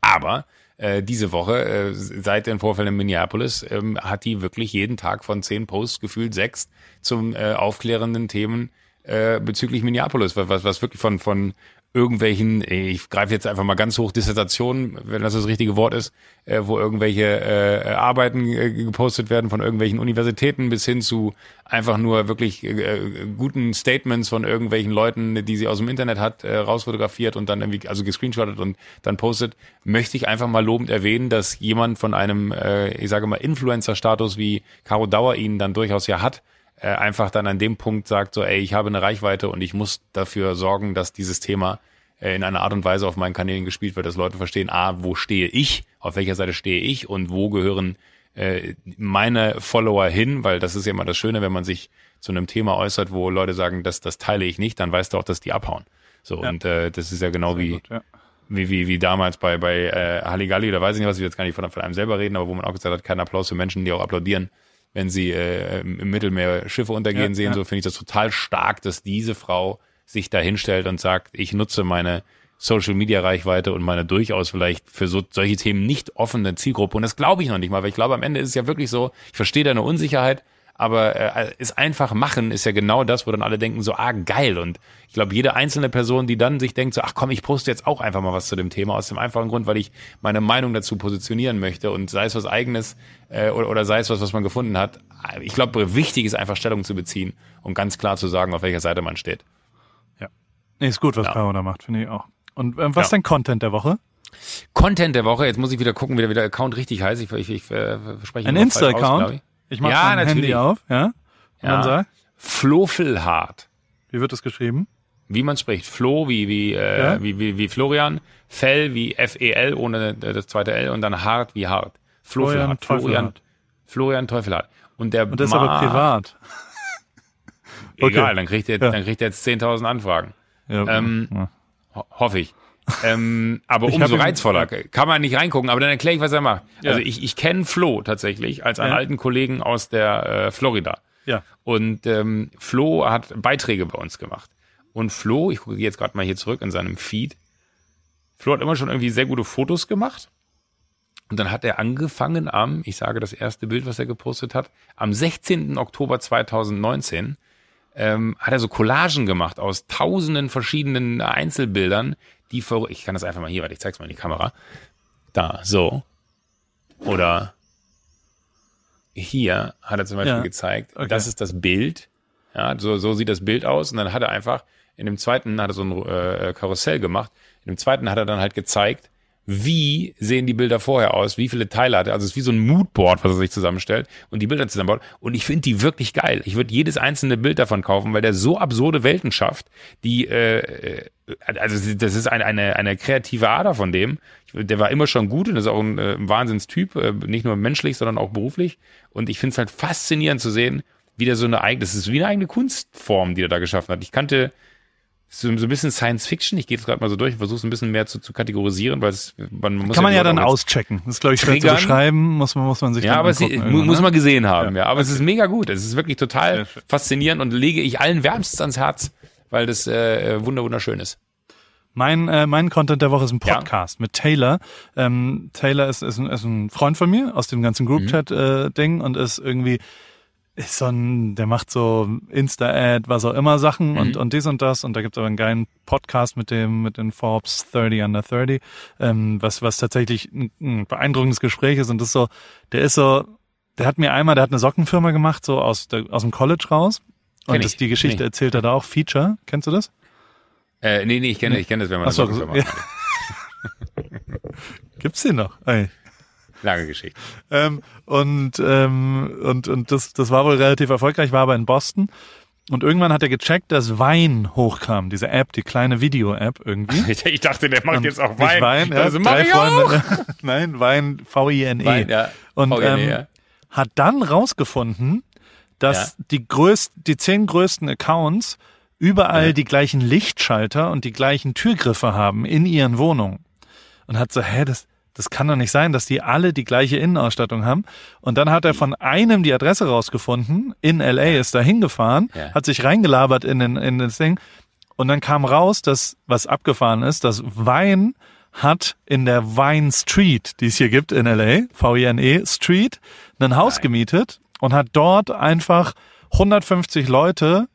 Aber äh, diese Woche, äh, seit den Vorfällen in Minneapolis, ähm, hat die wirklich jeden Tag von zehn Posts gefühlt sechs zum äh, aufklärenden Themen äh, bezüglich Minneapolis, was, was, wirklich von, von irgendwelchen, ich greife jetzt einfach mal ganz hoch, Dissertationen, wenn das das richtige Wort ist, äh, wo irgendwelche äh, Arbeiten äh, gepostet werden von irgendwelchen Universitäten bis hin zu einfach nur wirklich äh, guten Statements von irgendwelchen Leuten, die sie aus dem Internet hat, äh, rausfotografiert und dann irgendwie, also gescreenshottet und dann postet, möchte ich einfach mal lobend erwähnen, dass jemand von einem, äh, ich sage mal, Influencer-Status wie Caro Dauer ihn dann durchaus ja hat, äh, einfach dann an dem Punkt sagt, so, ey, ich habe eine Reichweite und ich muss dafür sorgen, dass dieses Thema äh, in einer Art und Weise auf meinen Kanälen gespielt wird, dass Leute verstehen, ah, wo stehe ich, auf welcher Seite stehe ich und wo gehören äh, meine Follower hin, weil das ist ja immer das Schöne, wenn man sich zu einem Thema äußert, wo Leute sagen, das, das teile ich nicht, dann weißt du auch, dass die abhauen. So, Ja. und äh, das ist ja genau wie, Gut, ja. wie, wie, wie damals bei, bei äh, Halligalli oder weiß ich nicht was, ich will jetzt gar nicht von, von einem selber reden, aber wo man auch gesagt hat, kein Applaus für Menschen, die auch applaudieren, wenn sie äh, im Mittelmeer Schiffe untergehen Ja, sehen, ja. so finde ich das total stark, dass diese Frau sich da hinstellt und sagt, ich nutze meine Social Media Reichweite und meine durchaus vielleicht für so, solche Themen nicht offene Zielgruppe. Und das glaube ich noch nicht mal, weil ich glaube, am Ende ist es ja wirklich so, ich verstehe deine Unsicherheit, aber äh, ist einfach machen ist ja genau das, wo dann alle denken so, ah, geil. Und ich glaube, jede einzelne Person, die dann sich denkt so, ach komm, ich poste jetzt auch einfach mal was zu dem Thema, aus dem einfachen Grund, weil ich meine Meinung dazu positionieren möchte und sei es was eigenes äh, oder, oder sei es was, was man gefunden hat. Ich glaube, wichtig ist einfach Stellung zu beziehen und ganz klar zu sagen, auf welcher Seite man steht. Nee, ist gut, was Ja. Da macht, finde ich auch. Und ähm, was Ja. ist dein Content der Woche? Content der Woche, jetzt muss ich wieder gucken, wie der, wie der Account richtig heißt. Ich, ich, ich äh, spreche Ein Insta-Account? Ich. Mache Ja, mein natürlich. Handy auf, ja? Und Ja. dann sag, Flofelhart. wie wird das geschrieben? Wie man spricht. Flo wie, wie, äh, Ja. wie, wie, wie Florian. Fell wie F-E-L ohne äh, das zweite L und dann hart wie hart. Florian Florian, Teufelhart. Florian Teufelhart. Und der Und das ist aber privat. Egal, Okay. dann kriegt er, Ja. dann kriegt er jetzt 10.000 Anfragen. Ja, Ähm, hoffe ich. Ähm, aber Ich umso reizvoller. Kann man nicht reingucken, aber dann erkläre ich, was er macht. Ja. Also ich, ich kenne Flo tatsächlich als einen Ja. alten Kollegen aus der äh, Florida. ja. Und ähm, Flo hat Beiträge bei uns gemacht. Und Flo, ich gucke jetzt gerade mal hier zurück in seinem Feed, Flo hat immer schon irgendwie sehr gute Fotos gemacht. Und dann hat er angefangen am, ich sage das erste Bild, was er gepostet hat, am 16. Oktober 2019 ähm, hat er so Collagen gemacht aus tausenden verschiedenen Einzelbildern, die ver ich kann das einfach mal hier, warte, ich zeig's mal in die Kamera. Da, so. Oder hier hat er zum Beispiel Ja, gezeigt, okay. das ist das Bild. Ja, so, so sieht das Bild aus. Und dann hat er einfach, in dem zweiten hat er so ein äh, Karussell gemacht. In dem zweiten hat er dann halt gezeigt, wie sehen die Bilder vorher aus, wie viele Teile hat er. Also es ist wie so ein Moodboard, was er sich zusammenstellt und die Bilder zusammenbaut. Und ich finde die wirklich geil. Ich würde jedes einzelne Bild davon kaufen, weil der so absurde Welten schafft, die, äh, äh, also das ist eine, eine, eine kreative Ader von dem. Der war immer schon gut und ist auch ein, äh, ein Wahnsinnstyp, äh, nicht nur menschlich, sondern auch beruflich. Und ich finde es halt faszinierend zu sehen, wie der so eine eigene, das ist wie eine eigene Kunstform, die er da geschaffen hat. Ich kannte so, so ein bisschen Science Fiction, ich gehe jetzt gerade mal so durch, versuche es ein bisschen mehr zu, zu kategorisieren, weil es, man, muss Kann man ja dann auschecken. Das ist, glaube ich, schwer zu Triggern. beschreiben. Muss man, muss man sich Ja, aber es muss man gesehen haben, ja. Aber es okay. ist mega gut. Es ist wirklich total faszinierend und lege ich allen wärmstens ans Herz, weil das äh, wunder wunderschön ist. Mein, äh, mein Content der Woche ist ein Ja. Podcast mit Taylor. Ähm, Taylor ist, ist, ein, ist ein Freund von mir aus dem ganzen Mhm. Group-Chat-Ding und ist irgendwie ist so ein, der macht so Insta-Ad, was auch immer Sachen und, Mhm. und dies und das. Und da gibt's aber einen geilen Podcast mit dem, mit den Forbes 30 Under 30, ähm, was, was tatsächlich ein, ein beeindruckendes Gespräch ist. Und das ist so, der ist so, der hat mir einmal, der hat eine Sockenfirma gemacht, so aus, der, aus dem College raus. Und Kenn das, ich, die Geschichte ich. erzählt er da auch. Feature, kennst du das? Äh, nee, nee, ich kenne, ich kenne das, wenn man Ach so, das so ja. macht. Gibt's den noch? Ey. Lange Geschichte. Ähm, und ähm, und, und das, das war wohl relativ erfolgreich, war aber in Boston. Und irgendwann hat er gecheckt, dass Wein hochkam, diese App, die kleine Video-App irgendwie. Ich, dachte, der macht Und jetzt auch Wein. Wein ja, also, drei ich auch. Freunde. Nein, Wein, V-I-N-E. Wein, ja. Und VGN, ähm, ja. hat dann rausgefunden, dass die größten, die zehn größten Accounts überall Ja. die gleichen Lichtschalter und die gleichen Türgriffe haben in ihren Wohnungen. Und hat so, hä, das, das kann doch nicht sein, dass die alle die gleiche Innenausstattung haben. Und dann hat er von einem die Adresse rausgefunden, in LA ist da hingefahren, Ja. hat sich reingelabert in, den, in das Ding. Und dann kam raus, dass, was abgefahren ist, dass Wein hat in der Vine Street, die es hier gibt in LA, V-I-N-E Street, ein Haus Nein. gemietet und hat dort einfach 150 Leute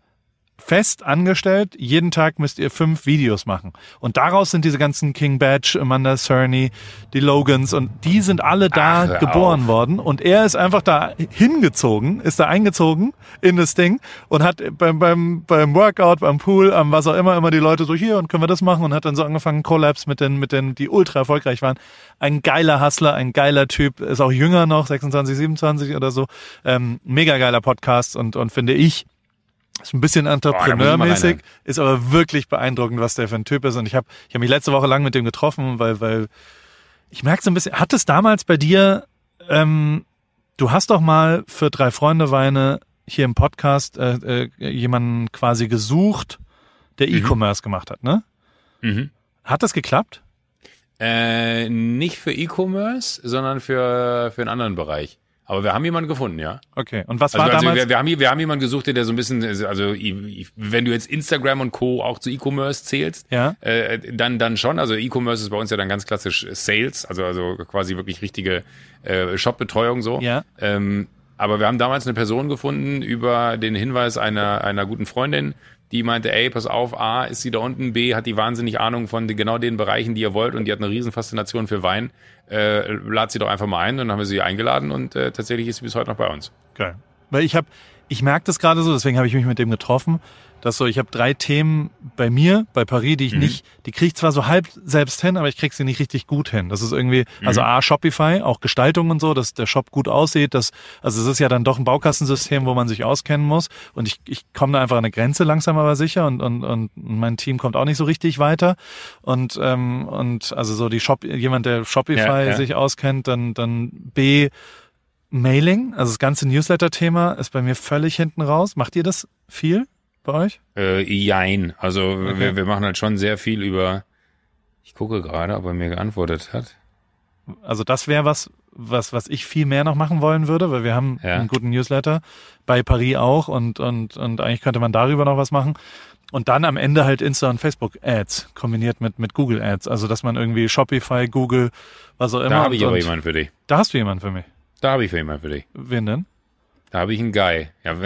fest angestellt. Jeden Tag müsst ihr fünf Videos machen. Und daraus sind diese ganzen King Badge, Amanda Cerny, die Logans und die sind alle da Ach, geboren auf. worden. Und er ist einfach da hingezogen, ist da eingezogen in das Ding und hat beim, beim, beim Workout, beim Pool, am was auch immer, immer die Leute so hier und können wir das machen und hat dann so angefangen, Collabs mit den, mit den, die ultra erfolgreich waren. Ein geiler Hustler, ein geiler Typ, ist auch jünger noch, 26, 27 oder so. Ähm, mega geiler Podcast und, und finde ich, ist ein bisschen entrepreneurmäßig, reinhören. ist aber wirklich beeindruckend, was der für ein Typ ist. Und ich habe ich hab mich letzte Woche lang mit dem getroffen, weil, weil ich merke so ein bisschen, hat es damals bei dir, ähm, du hast doch mal für drei Freunde Weine hier im Podcast äh, äh, jemanden quasi gesucht, der E-Commerce gemacht hat, ne? Mhm. Hat das geklappt? Äh, nicht für E-Commerce, sondern für, für einen anderen Bereich. Aber wir haben jemanden gefunden, ja. Okay. Und was Also, war also damals? wir, wir, haben, wir haben jemanden gesucht, der so ein bisschen, also wenn du jetzt Instagram und Co. auch zu E-Commerce zählst, Ja. äh, dann, dann schon. Also E-Commerce ist bei uns ja dann ganz klassisch Sales, also, also quasi wirklich richtige äh, Shop-Betreuung so. Ja. Ähm, aber wir haben damals eine Person gefunden über den Hinweis einer, einer guten Freundin, die meinte, ey, pass auf, A, ist sie da unten, B, hat die wahnsinnig Ahnung von genau den Bereichen, die ihr wollt und die hat eine riesen Faszination für Wein. Äh, lad sie doch einfach mal ein und dann haben wir sie eingeladen und äh, tatsächlich ist sie bis heute noch bei uns. Geil. Weil ich habe, ich merke das gerade so, deswegen habe ich mich mit dem getroffen, dass so, ich habe drei Themen bei mir, bei Paris, die ich nicht, die kriege ich zwar so halb selbst hin, aber ich kriege sie nicht richtig gut hin. Das ist irgendwie, also A, Shopify, auch Gestaltung und so, dass der Shop gut aussieht, dass, also es ist ja dann doch ein Baukastensystem, wo man sich auskennen muss und ich, ich komme da einfach an eine Grenze langsam aber sicher und, und, und mein Team kommt auch nicht so richtig weiter und, ähm, und also so die Shop, jemand, der Shopify Ja, ja. sich auskennt, dann, dann B, Mailing, also das ganze Newsletter-Thema ist bei mir völlig hinten raus. Macht ihr das viel bei euch? Äh, jein. Also wir, wir machen halt schon sehr viel über. Ich gucke gerade, ob er mir geantwortet hat. Also das wäre was, was, was ich viel mehr noch machen wollen würde, weil wir haben Ja. einen guten Newsletter, bei Paris auch und, und, und eigentlich könnte man darüber noch was machen. Und dann am Ende halt Insta und Facebook Ads kombiniert mit, mit Google Ads. Also dass man irgendwie Shopify, Google, was auch immer. Da habe ich aber jemanden für dich. Da hast du jemanden für mich. Da habe ich für jemanden für dich. Wen denn? Da habe ich einen Guy. Ja,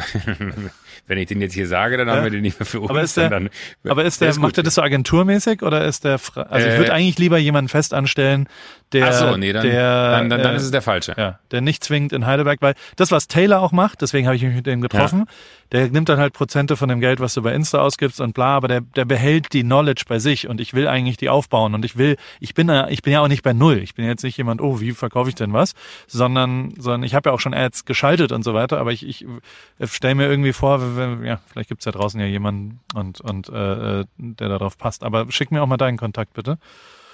wenn ich den jetzt hier sage, dann Ja. haben wir den nicht mehr für uns. Aber ist der- dann, Aber ist der, ist macht er das so agenturmäßig oder ist der, also ich Äh, würde eigentlich lieber jemanden fest anstellen, der, so, nee, dann, der, dann, dann, dann äh, ist es der falsche. Ja, der nicht zwingend in Heidelberg, weil das, was Taylor auch macht, deswegen habe ich mich mit dem getroffen, der nimmt dann halt Prozente von dem Geld, was du bei Insta ausgibst und bla, aber der, der behält die Knowledge bei sich und ich will eigentlich die aufbauen und ich will, ich bin ja, ich bin ja auch nicht bei Null. Ich bin jetzt nicht jemand, oh, wie verkaufe ich denn was, sondern, sondern ich habe ja auch schon Ads geschaltet und so weiter, aber ich, ich stelle mir irgendwie vor, ja, vielleicht gibt's ja draußen ja jemanden und, und äh, äh, der darauf passt. Aber schick mir auch mal deinen Kontakt bitte.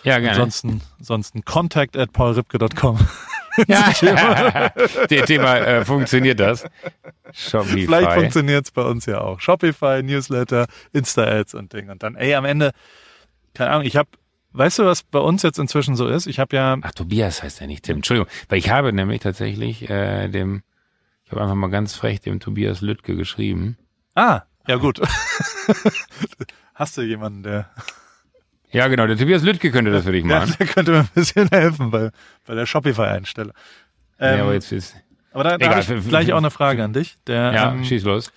Ja, gerne. Ansonsten, ansonsten contact at paulripke.com. ja. Der Thema äh, funktioniert das. Shopify. Vielleicht funktioniert's bei uns ja auch. Shopify, Newsletter, Insta-Ads und Ding. Und dann, ey, am Ende, keine Ahnung, ich habe, weißt du, was bei uns jetzt inzwischen so ist? Ich habe ja, Ach, Tobias heißt er nicht, Tim. Entschuldigung. Weil ich habe nämlich tatsächlich äh, dem, ich habe einfach mal ganz frech dem Tobias Lüttke geschrieben. ah, ja gut. Hast du jemanden, der, Ja, genau, der Tobias Lüttke könnte das für dich machen. der könnte mir ein bisschen helfen bei, bei der Shopify-Einstellung. Ähm, ja, aber jetzt ist, aber da, da habe ich gleich auch eine Frage an dich. Der, ja, ähm, schieß los.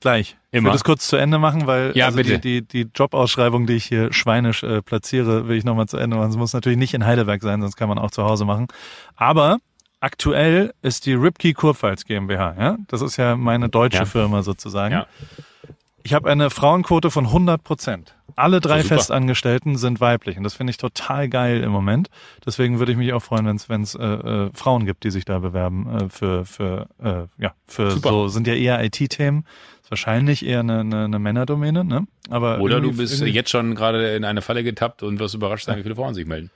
Gleich. Ich Immer. will das kurz zu Ende machen, weil Ja, also bitte. Die, die, die Jobausschreibung, die ich hier schweinisch äh, platziere, will ich nochmal zu Ende machen. Es muss natürlich nicht in Heidelberg sein, sonst kann man auch zu Hause machen. Aber aktuell ist die Ripkey Kurpfalz GmbH. Ja? Das ist ja meine deutsche Ja. Firma sozusagen. Ja. Ich habe eine Frauenquote von 100 Prozent. Alle drei Ja. Festangestellten sind weiblich und das finde ich total geil im Moment. Deswegen würde ich mich auch freuen, wenn es äh, äh, Frauen gibt, die sich da bewerben äh, für für äh, ja für Super. so sind ja eher IT-Themen. Ist wahrscheinlich eher eine, eine, eine Männerdomäne, ne? Aber Oder du bist jetzt schon gerade in eine Falle getappt und wirst überrascht sein, wie viele Frauen sich melden.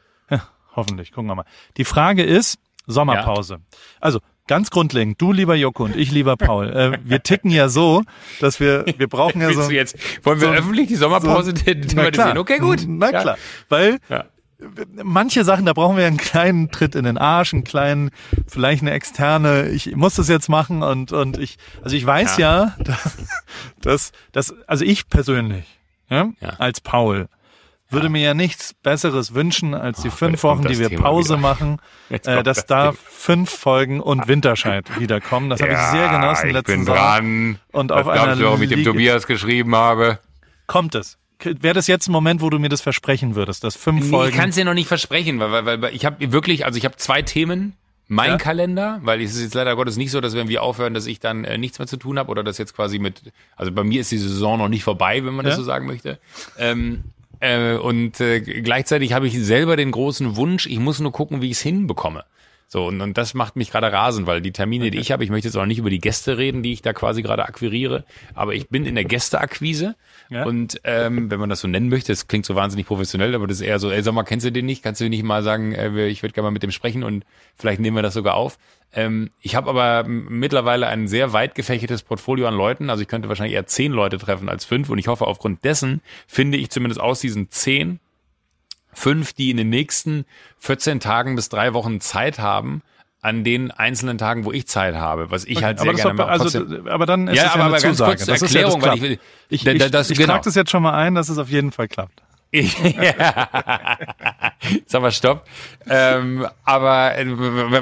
hoffentlich. Gucken wir mal. Die Frage ist Sommerpause. Also ganz grundlegend, du lieber Joko und ich lieber Paul. äh, wir ticken ja so, dass wir wir brauchen ja so jetzt, wollen wir so- öffentlich die Sommerpause Na thematisieren? Okay, gut. Na Ja. klar. Weil Ja. manche Sachen, da brauchen wir einen kleinen Tritt in den Arsch, einen kleinen, vielleicht eine externe, ich muss das jetzt machen und, und ich, also ich weiß ja, dass, dass, dass also ich persönlich, ja, Ja. als Paul, würde mir ja nichts Besseres wünschen, als die Oh, fünf Wochen, die das wir Thema Pause wieder. machen, äh, dass das da Thema. fünf Folgen und Winterscheid wiederkommen. Das habe ich sehr genossen ich letzten bin Sommer. dran. Und Was auf einer glaubst du, warum ich dem Tobias geschrieben habe? Kommt es? Wäre das jetzt ein Moment, wo du mir das versprechen würdest, dass fünf Nee, Folgen ich kann es dir noch nicht versprechen, weil, weil, weil, ich habe wirklich, also ich habe zwei Themen. Mein Ja. Kalender, weil es ist jetzt leider Gottes nicht so, dass wenn wir aufhören, dass ich dann äh, nichts mehr zu tun habe oder das jetzt quasi mit, also bei mir ist die Saison noch nicht vorbei, wenn man das Ja. so sagen möchte. Ähm, äh, und äh, gleichzeitig habe ich selber den großen Wunsch, ich muss nur gucken, wie ich es hinbekomme. So, und, und das macht mich gerade rasend, weil die Termine, die ich habe, ich möchte jetzt auch nicht über die Gäste reden, die ich da quasi gerade akquiriere, aber ich bin in der Gästeakquise Ja. und ähm, wenn man das so nennen möchte, das klingt so wahnsinnig professionell, aber das ist eher so, ey, sag mal, kennst du den nicht? Kannst du nicht mal sagen, äh, ich würde gerne mal mit dem sprechen und vielleicht nehmen wir das sogar auf. Ähm, ich habe aber mittlerweile ein sehr weit gefächertes Portfolio an Leuten, also ich könnte wahrscheinlich eher zehn Leute treffen als fünf und ich hoffe, aufgrund dessen finde ich zumindest aus diesen zehn fünf, die in den nächsten 14 Tagen bis drei Wochen Zeit haben, an den einzelnen Tagen, wo ich Zeit habe, was ich halt sehr gerne mache. also, aber dann ist Ja, es ja aber- eine aber ganz Zusage. kurz das Erklärung, ist ja, weil das ich klappt. ich, Da- ich, da- das- ich genau. trage das jetzt schon mal ein, dass es auf jeden Fall klappt. Ja. Sag mal, stopp. Ähm, aber äh,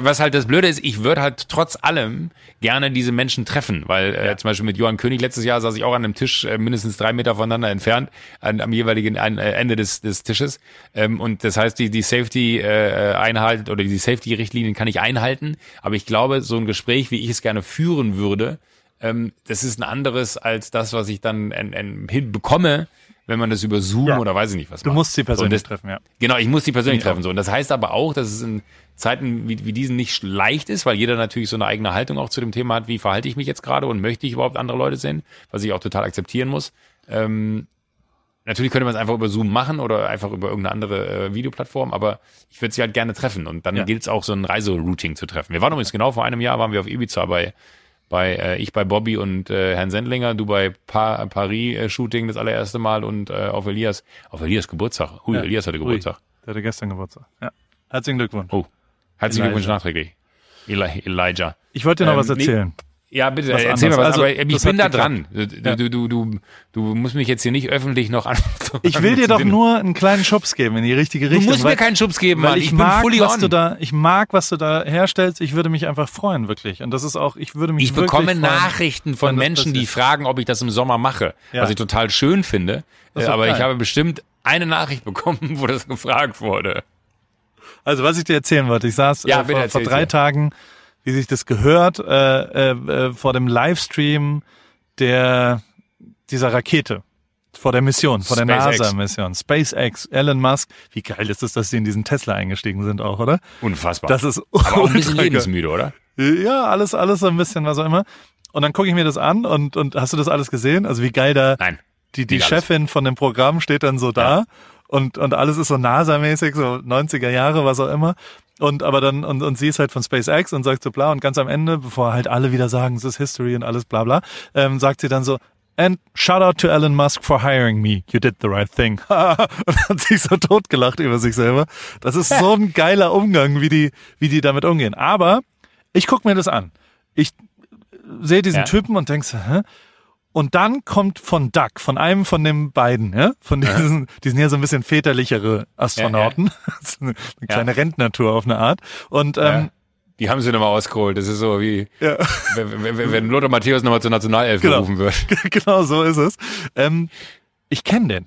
was halt das Blöde ist, ich würde halt trotz allem gerne diese Menschen treffen, weil äh, zum Beispiel mit Johann König letztes Jahr saß ich auch an einem Tisch äh, mindestens drei Meter voneinander entfernt, an, am jeweiligen ein, äh, Ende des, des Tisches. Ähm, und das heißt, die, die Safety-Einhalt oder die Safety-Richtlinien kann ich einhalten, aber ich glaube, so ein Gespräch, wie ich es gerne führen würde, ähm, das ist ein anderes als das, was ich dann hinbekomme, wenn man das über Zoom Ja. oder weiß ich nicht was Du macht. musst sie persönlich das, treffen, ja. Genau, ich muss die persönlich Ja. treffen. So. Und das heißt aber auch, dass es in Zeiten wie, wie diesen nicht leicht ist, weil jeder natürlich so eine eigene Haltung auch zu dem Thema hat, wie verhalte ich mich jetzt gerade und möchte ich überhaupt andere Leute sehen, was ich auch total akzeptieren muss. Ähm, natürlich könnte man es einfach über Zoom machen oder einfach über irgendeine andere äh, Videoplattform, aber ich würde sie halt gerne treffen. Und dann Ja. gilt es auch, so ein Reiserouting zu treffen. Wir waren übrigens genau vor einem Jahr, waren wir auf Ibiza bei bei äh, ich bei Bobby und äh, Herrn Sendlinger, du bei pa Paris äh, Shooting das allererste Mal und äh, auf Elias auf Elias Geburtstag. Hui, Ja. Elias hatte Ui, Geburtstag. Der hatte gestern Geburtstag. Ja. Herzlichen Glückwunsch. Oh, herzlichen Elijah. Glückwunsch nachträglich. Eli Elijah. Ich wollte dir noch Ähm, was nee, erzählen. Ja, bitte, Was erzähl mal anderes. was, Also, aber ich bin da hat dran. Du, Ja. du, du, du, du musst mich jetzt hier nicht öffentlich noch an. Ich will dir doch nur einen kleinen Schubs geben in die richtige Du Richtung. musst mir keinen Schubs geben, weil Mann. ich, Ich, bin mag, fully was on. du da, ich mag, was du da herstellst. Ich würde mich einfach freuen, wirklich. Und das ist auch, ich würde mich Ich wirklich bekomme freuen, Nachrichten von Menschen, die fragen, ob ich das im Sommer mache, Ja. was ich total schön finde. Äh, Aber ich geil. habe bestimmt eine Nachricht bekommen, wo das gefragt wurde. Also was ich dir erzählen wollte, ich saß Ja, äh, vor, vor drei mir. Tagen, wie sich das gehört, äh, äh, äh, vor dem Livestream der dieser Rakete. Vor der Mission, vor der. NASA-Mission. SpaceX, Elon Musk. Wie geil ist es, dass sie in diesen Tesla eingestiegen sind auch, oder? Unfassbar. Das ist aber auch ein bisschen lebensmüde, oder? Ja, alles, alles so ein bisschen, was auch immer. Und dann gucke ich mir das an und, und hast du das alles gesehen? Also wie geil da Nein. die, die Nicht alles. Chefin von dem Programm steht dann so da und, und alles ist so NASA-mäßig, so 90er Jahre, was auch immer. Und aber dann, und, und sie ist halt von SpaceX und sagt so bla und ganz am Ende, bevor halt alle wieder sagen, es ist History und alles bla bla, ähm, sagt sie dann so, And shout out to Elon Musk for hiring me. You did the right thing. und hat sich so totgelacht über sich selber. Das ist so ein geiler Umgang, wie die, wie die damit umgehen. Aber ich guck mir das an. Ich sehe diesen Ja. Typen und denk so, hä? Und dann kommt von Duck, von einem von den beiden, ja, von diesen, die sind ja so ein bisschen väterlichere Astronauten, ist eine, eine kleine Rentnertour auf eine Art. Und ähm, Ja. Die haben sie nochmal ausgeholt. Das ist so wie, ja. wenn, wenn, Lothar Matthäus nochmal zur Nationalelf Genau. berufen wird. genau so ist es. Ähm, ich kenne den.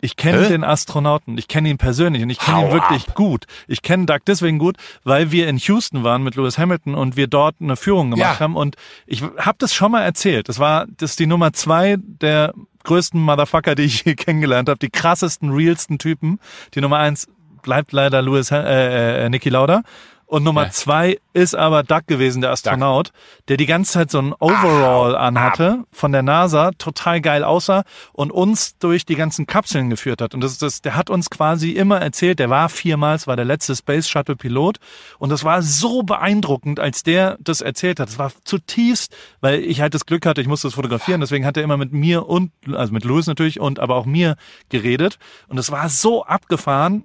Ich kenne den Astronauten. Ich kenne ihn persönlich und ich kenne ihn wirklich gut. Ich kenne Doug deswegen gut, weil wir in Houston waren mit Lewis Hamilton und wir dort eine Führung gemacht Ja. haben. Und ich habe das schon mal erzählt. Das war das ist die Nummer zwei der größten Motherfucker, die ich je kennengelernt habe. Die krassesten, realsten Typen. Die Nummer eins bleibt leider Lewis, Ha- äh, äh, Niki Lauda. Und Nummer Ja. zwei ist aber Doug gewesen, der Astronaut, der die ganze Zeit so ein Overall anhatte von der NASA, total geil aussah und uns durch die ganzen Kapseln geführt hat. Und das ist das, der hat uns quasi immer erzählt, der war viermals, war der letzte Space Shuttle Pilot. Und das war so beeindruckend, als der das erzählt hat. Das war zutiefst, weil ich halt das Glück hatte, ich musste das fotografieren, deswegen hat er immer mit mir und, also mit Louis natürlich und aber auch mir geredet. Und es war so abgefahren,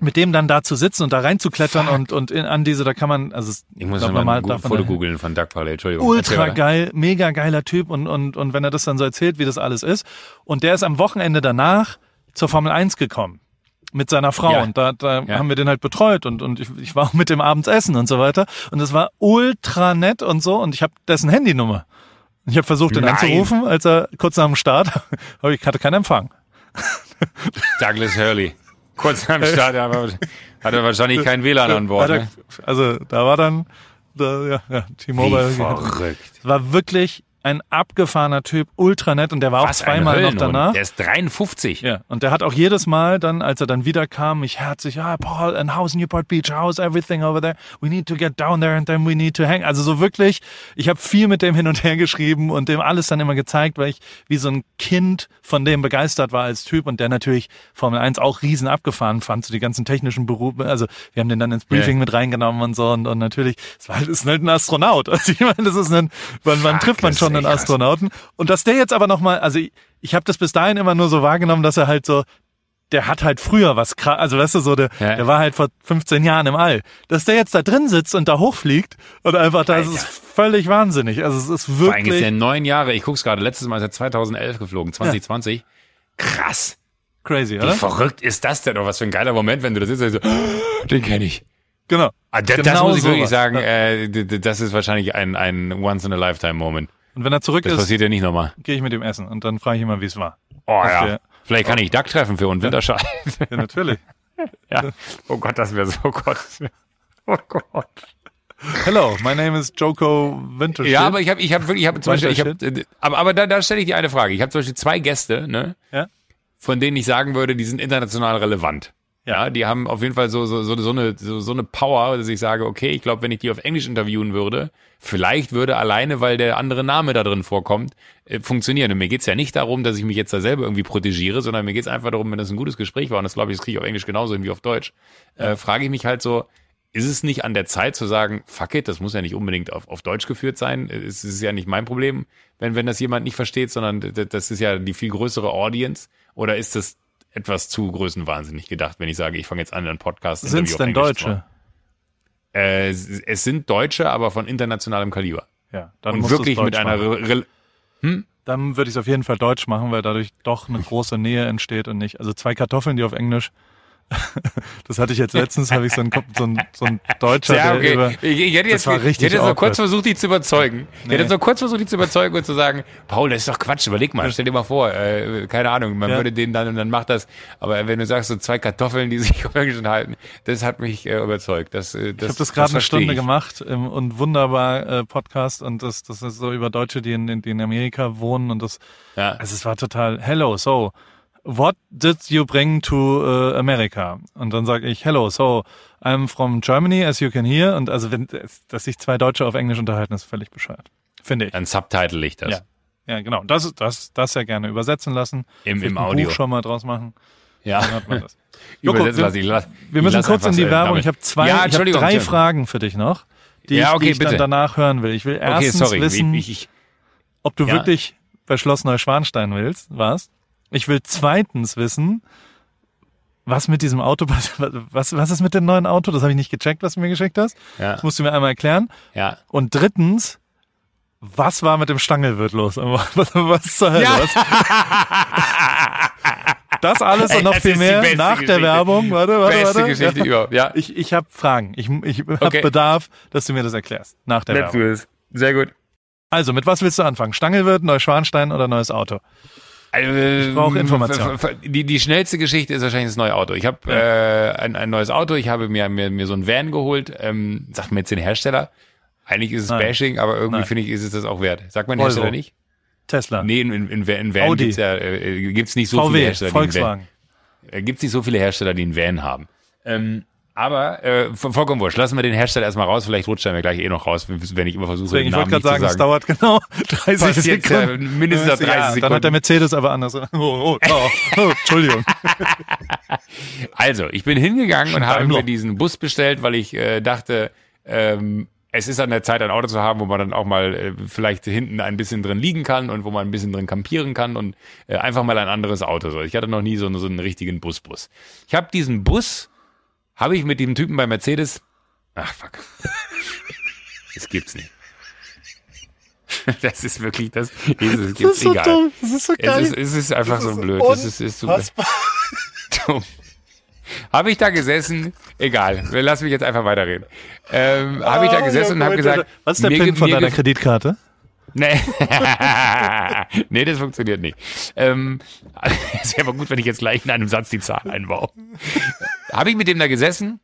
mit dem dann da zu sitzen und da reinzuklettern und, und in, an diese, da kann man, also Ich muss glaub, nochmal ein darf man Foto googeln von Doug Parley. Entschuldigung. Ultra geil, mega geiler Typ und, und, und wenn er das dann so erzählt, wie das alles ist. Und der ist am Wochenende danach zur Formel 1 gekommen. Mit seiner Frau. Ja. Und da, da Ja. haben wir den halt betreut und, und ich, ich war auch mit dem abends essen und so weiter. Und es war ultra nett und so. Und ich habe dessen Handynummer. Ich habe versucht, ihn Nein. anzurufen, als er kurz nach dem Start, aber ich hatte keinen Empfang. Douglas Hurley. Kurz am Start, aber hat er wahrscheinlich kein WLAN an Bord. Ne? Also da war dann, da, ja, ja, T-Mobile. Verrückt. War wirklich ein abgefahrener Typ, ultra nett und der war Was auch zweimal noch danach. Der ist 53. Ja, und der hat auch jedes Mal dann, als er dann wiederkam, mich herzlich, ah, Paul, and how's Newport Beach, how's everything over there? We need to get down there and then we need to hang. Also so wirklich, ich habe viel mit dem hin und her geschrieben und dem alles dann immer gezeigt, weil ich wie so ein Kind von dem begeistert war als Typ und der natürlich Formel 1 auch riesen abgefahren fand, so die ganzen technischen Berufe. Also wir haben den dann ins Briefing Ja. mit reingenommen und so und, und natürlich, es war halt, ist halt ein Astronaut. Also ich meine, das ist ein, wann, wann trifft man schon echt krass. Astronauten? Und dass der jetzt aber nochmal, also ich, ich habe das bis dahin immer nur so wahrgenommen, dass er halt so der hat halt früher was krass, also weißt du so, der, Ja. der war halt vor 15 Jahren im All. Dass der jetzt da drin sitzt und da hochfliegt und einfach, das Alter. ist völlig wahnsinnig. Also es ist Vor allem ist der wirklich neun Jahre, ich guck's gerade, letztes Mal ist er 2011 geflogen, 2020. Krass. crazy, Wie oder? verrückt ist das denn? Oh, was für ein geiler Moment, wenn du da sitzt so, "Oh, den kenne ich. Genau. Ah, das, das Genau muss ich wirklich sowas. sagen, Ja. äh, das ist wahrscheinlich ein, ein Once-in-a-Lifetime-Moment. Und wenn er zurück Das ist, passiert ja nicht nochmal. gehe ich mit ihm essen und dann frage ich ihn mal, wie es war. Oh ja. der- Vielleicht kann ich Duck treffen für und Winterscheid. Ja, natürlich. ja. Oh Gott, das wäre so, oh Gott. Oh Gott. Hello, my name is Joko Wintershit. Ja, aber ich habe ich hab wirklich, ich habe zum Beispiel, ich hab, äh, aber, aber da, da stelle ich dir eine Frage. Ich habe zum Beispiel zwei Gäste, ne, Ja? von denen ich sagen würde, die sind international relevant. Ja. Die haben auf jeden Fall so, so, so, so, eine, so, so eine Power, dass ich sage, okay, ich glaube, wenn ich die auf Englisch interviewen würde, vielleicht würde alleine, weil der andere Name da drin vorkommt, äh, funktionieren. Und mir geht's ja nicht darum, dass ich mich jetzt da selber irgendwie protegiere, sondern mir geht's einfach darum, wenn das ein gutes Gespräch war, und das glaube ich, das kriege ich auf Englisch genauso hin wie auf Deutsch, äh, frage ich mich halt so, ist es nicht an der Zeit zu sagen, fuck it, das muss ja nicht unbedingt auf, auf Deutsch geführt sein. Es ist ja nicht mein Problem, wenn, wenn das jemand nicht versteht, sondern das ist ja die viel größere Audience. Oder ist das etwas zu größenwahnsinnig gedacht, wenn ich sage, ich fange jetzt an, einen Podcast Sind's denn Deutsche? Äh, es es sind Deutsche, aber von internationalem Kaliber. Ja, dann Und wirklich mit einer. Re Re Dann würde ich es auf jeden Fall Deutsch machen, weil dadurch doch eine große Nähe entsteht und nicht. Also zwei Kartoffeln, die auf Englisch. das hatte ich jetzt letztens, habe ich so ein, so ein, so ein Deutscher, Ja, der über. okay. Ich, ich hätte jetzt, war ich hätte so kurz versucht, dich zu überzeugen. Ich hätte Nee. so kurz versucht, dich zu überzeugen und zu sagen, Paul, das ist doch Quatsch, überleg mal, stell dir mal vor, äh, keine Ahnung, man Ja. würde den dann und dann macht das. Aber wenn du sagst, so zwei Kartoffeln, die sich auf Englisch halten, das hat mich äh, überzeugt. Das, äh, das, Ich habe das gerade eine Stunde ich. gemacht im, und wunderbar äh, Podcast und das, das ist so über Deutsche, die in, die in Amerika wohnen und das, Ja. also es war total, hello, so, what did you bring to äh, America? Und dann sage ich, hello, so, I'm from Germany, as you can hear. Und also wenn, dass sich zwei Deutsche auf Englisch unterhalten, ist völlig bescheuert. Finde ich. Dann subtitle ich das. Ja. Ja, genau. Das, das, das ja gerne übersetzen lassen. Im- im ein Audio. Buch schon mal draus machen. Ja. Dann hat man das. Joko, Übersetzen wir- lasse ich. Lass, Wir ich müssen lass kurz in die Werbung. damit. Ich habe zwei, Ja, ich Entschuldigung, drei. Fragen für dich noch, die, Ja, ich, okay, die ich dann danach hören will. Ich will Okay, erstens sorry. wissen, Ich, ich, ob du Ja. wirklich bei Schloss Neuschwanstein willst, warst. Ich will zweitens wissen, was mit diesem Auto passiert. Was, was ist mit dem neuen Auto? Das habe ich nicht gecheckt, was du mir geschickt hast. ja, Das musst du mir einmal erklären. ja. Und drittens, was war mit dem Stangelwirt los? Was, was zur Hölle? Ja. Das alles Ey, und noch das viel mehr nach der Geschichte. Werbung. Warte, warte, Beste warte. Geschichte Ja. überhaupt. Ja. Ich, ich habe Fragen. Ich, ich habe Okay. Bedarf, dass du mir das erklärst. Nach der Let's Werbung. Sehr gut. Also, mit was willst du anfangen? Stangelwirt, Neuschwanstein oder neues Auto? Ich brauche Informationen. Ähm, Die, die schnellste Geschichte ist wahrscheinlich das neue Auto. Ich habe äh, ein, ein neues Auto, ich habe mir, mir, mir so ein Van geholt. Ähm, sagt mir jetzt den Hersteller. Eigentlich ist es Nein. Bashing, aber irgendwie finde ich, ist es das auch wert. Sagt man den. Hersteller nicht? Tesla. Nee, in, in, in, in Van Audi. gibt's ja, äh, gibt's nicht so viele VW, Hersteller, die einen Volkswagen. Van, äh, gibt's nicht so viele Hersteller, die einen Van haben. Ähm, aber äh, voll- vollkommen wurscht. Lassen wir den Hersteller erstmal raus. Vielleicht rutscht er mir gleich eh noch raus, wenn ich immer versuche, Deswegen, den ich Namen wollte gerade sagen, es dauert genau 30 Passiert, äh, Sekunden. mindestens 30 ja, Dann hat der Sekunden. Mercedes aber anders. Oh, oh, oh, oh Entschuldigung. Also, ich bin hingegangen und habe mir diesen Bus bestellt, weil ich äh, dachte, ähm, es ist an der Zeit, ein Auto zu haben, wo man dann auch mal äh, vielleicht hinten ein bisschen drin liegen kann und wo man ein bisschen drin campieren kann und äh, einfach mal ein anderes Auto. So. Ich hatte noch nie so, so einen richtigen Busbus. Ich habe diesen Bus, habe ich mit dem Typen bei Mercedes. Ach fuck. Das gibt's nicht. Das ist wirklich das. Jesus, Das gibt's ist so egal. dumm. Das ist so Es geil. ist, es ist einfach Das so ist blöd. Es ist, ist super dumm. Habe ich da gesessen? Egal, lass mich jetzt einfach weiterreden. Ähm, habe ich da Oh, gesessen und ja, habe gesagt, Was ist der mir PIN von mir deiner Kreditkarte? Nee. nee, das funktioniert nicht. Ähm, es wäre aber gut, wenn ich jetzt gleich in einem Satz die Zahl einbaue. Habe ich mit dem da gesessen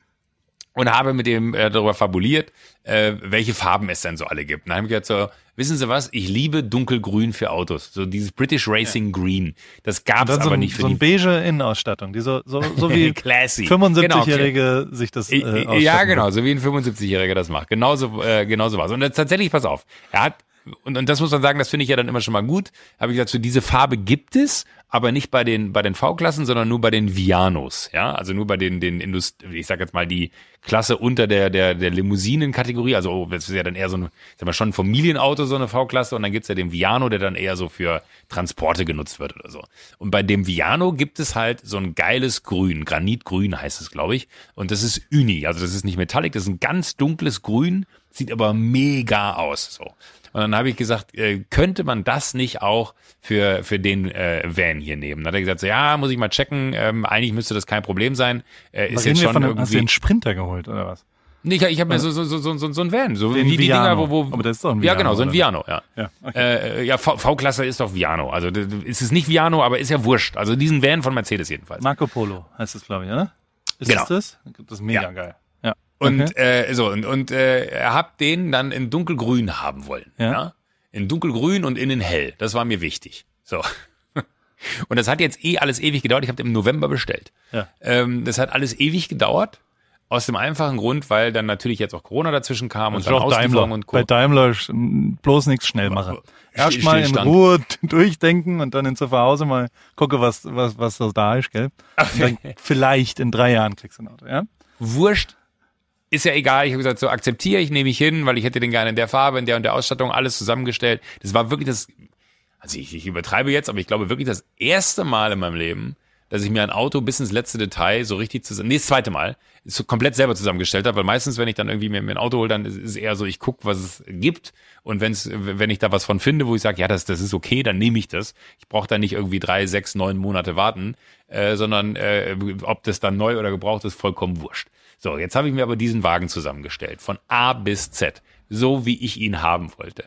und habe mit dem äh, darüber fabuliert, äh, welche Farben es denn so alle gibt. Und dann habe ich gesagt so, wissen Sie was, ich liebe dunkelgrün für Autos. So dieses British Racing Green. Das gab es so, aber ein, nicht für so die ein beige Innenausstattung, die so, so, so wie Classy. 75-Jährige sich das äh. Ja, genau, so wie ein 75-Jähriger das macht. Genauso, äh, genauso war's. Und jetzt tatsächlich, pass auf, er hat, und, und das muss man sagen, das finde ich ja dann immer schon mal gut, habe ich gesagt, so diese Farbe gibt es, aber nicht bei den, bei den V-Klassen, sondern nur bei den Vianos, ja, also nur bei den, den Indust ich sag jetzt mal die Klasse unter der, der, der Limousinen-Kategorie. Also oh, das ist ja dann eher so ein, sag mal, schon ein Familienauto, so eine V-Klasse. Und dann gibt's ja den Viano, der dann eher so für Transporte genutzt wird oder so. Und bei dem Viano gibt es halt so ein geiles Grün. Granitgrün heißt es, glaube ich. Und das ist Uni. Also das ist nicht Metallic, das ist ein ganz dunkles Grün, sieht aber mega aus. So. Und dann habe ich gesagt, äh, könnte man das nicht auch für, für den äh, Van hier nehmen? Dann hat er gesagt, so, ja, muss ich mal checken. Ähm, eigentlich müsste das kein Problem sein. Äh, ist jetzt schon von einem, hast du irgendwie. den Sprinter geholt oder was? Nee, ich, ich habe mir so, so, so, so, so, so ein Van, so Den wie die. Dinger, wo, wo Aber das ist doch ein Ja, Viano, genau, so ein? Viano, ja. Ja, okay. Äh, ja, V-Klasse ist doch Viano. Also ist es nicht Viano, aber ist ja wurscht. Also diesen Van von Mercedes jedenfalls. Marco Polo heißt es, glaube ich, oder? Ist Genau. das das? Das ist mega Ja. geil. Und okay. äh, so und und äh, hab den dann in dunkelgrün haben wollen. Ja. Ja. In dunkelgrün und innen hell. Das war mir wichtig. So. Und das hat jetzt eh alles ewig gedauert. Ich habe den im November bestellt. Ja. Ähm, das hat alles ewig gedauert. Aus dem einfachen Grund, weil dann natürlich jetzt auch Corona dazwischen kam und Das ist dann Auslieferung Daimler. und Co. Bei Daimler bloß nichts schnell machen. Erstmal in. Ruhe durchdenken und dann in zu Hause mal gucke, was, was, was da ist, gell? Und dann vielleicht in drei Jahren kriegst du ein Auto, ja? Wurscht. Ist ja egal. Ich habe gesagt, so akzeptiere ich, nehme ich hin, weil ich hätte den gerne in der Farbe, in der und der Ausstattung, alles zusammengestellt. Das war wirklich das, also ich, ich übertreibe jetzt, aber ich glaube wirklich das erste Mal in meinem Leben, dass ich mir ein Auto bis ins letzte Detail so richtig zusammen, nee, das zweite Mal, so komplett selber zusammengestellt habe, weil meistens, wenn ich dann irgendwie mir, mir ein Auto hole, dann ist es eher so, ich guck, was es gibt und wenn's, wenn ich da was von finde, wo ich sage, ja, das, das ist okay, dann nehme ich das. Ich brauche da nicht irgendwie drei, sechs, neun Monate warten, äh, sondern äh, ob das dann neu oder gebraucht ist, vollkommen wurscht. So, jetzt habe ich mir aber diesen Wagen zusammengestellt, von A bis Z, so wie ich ihn haben wollte.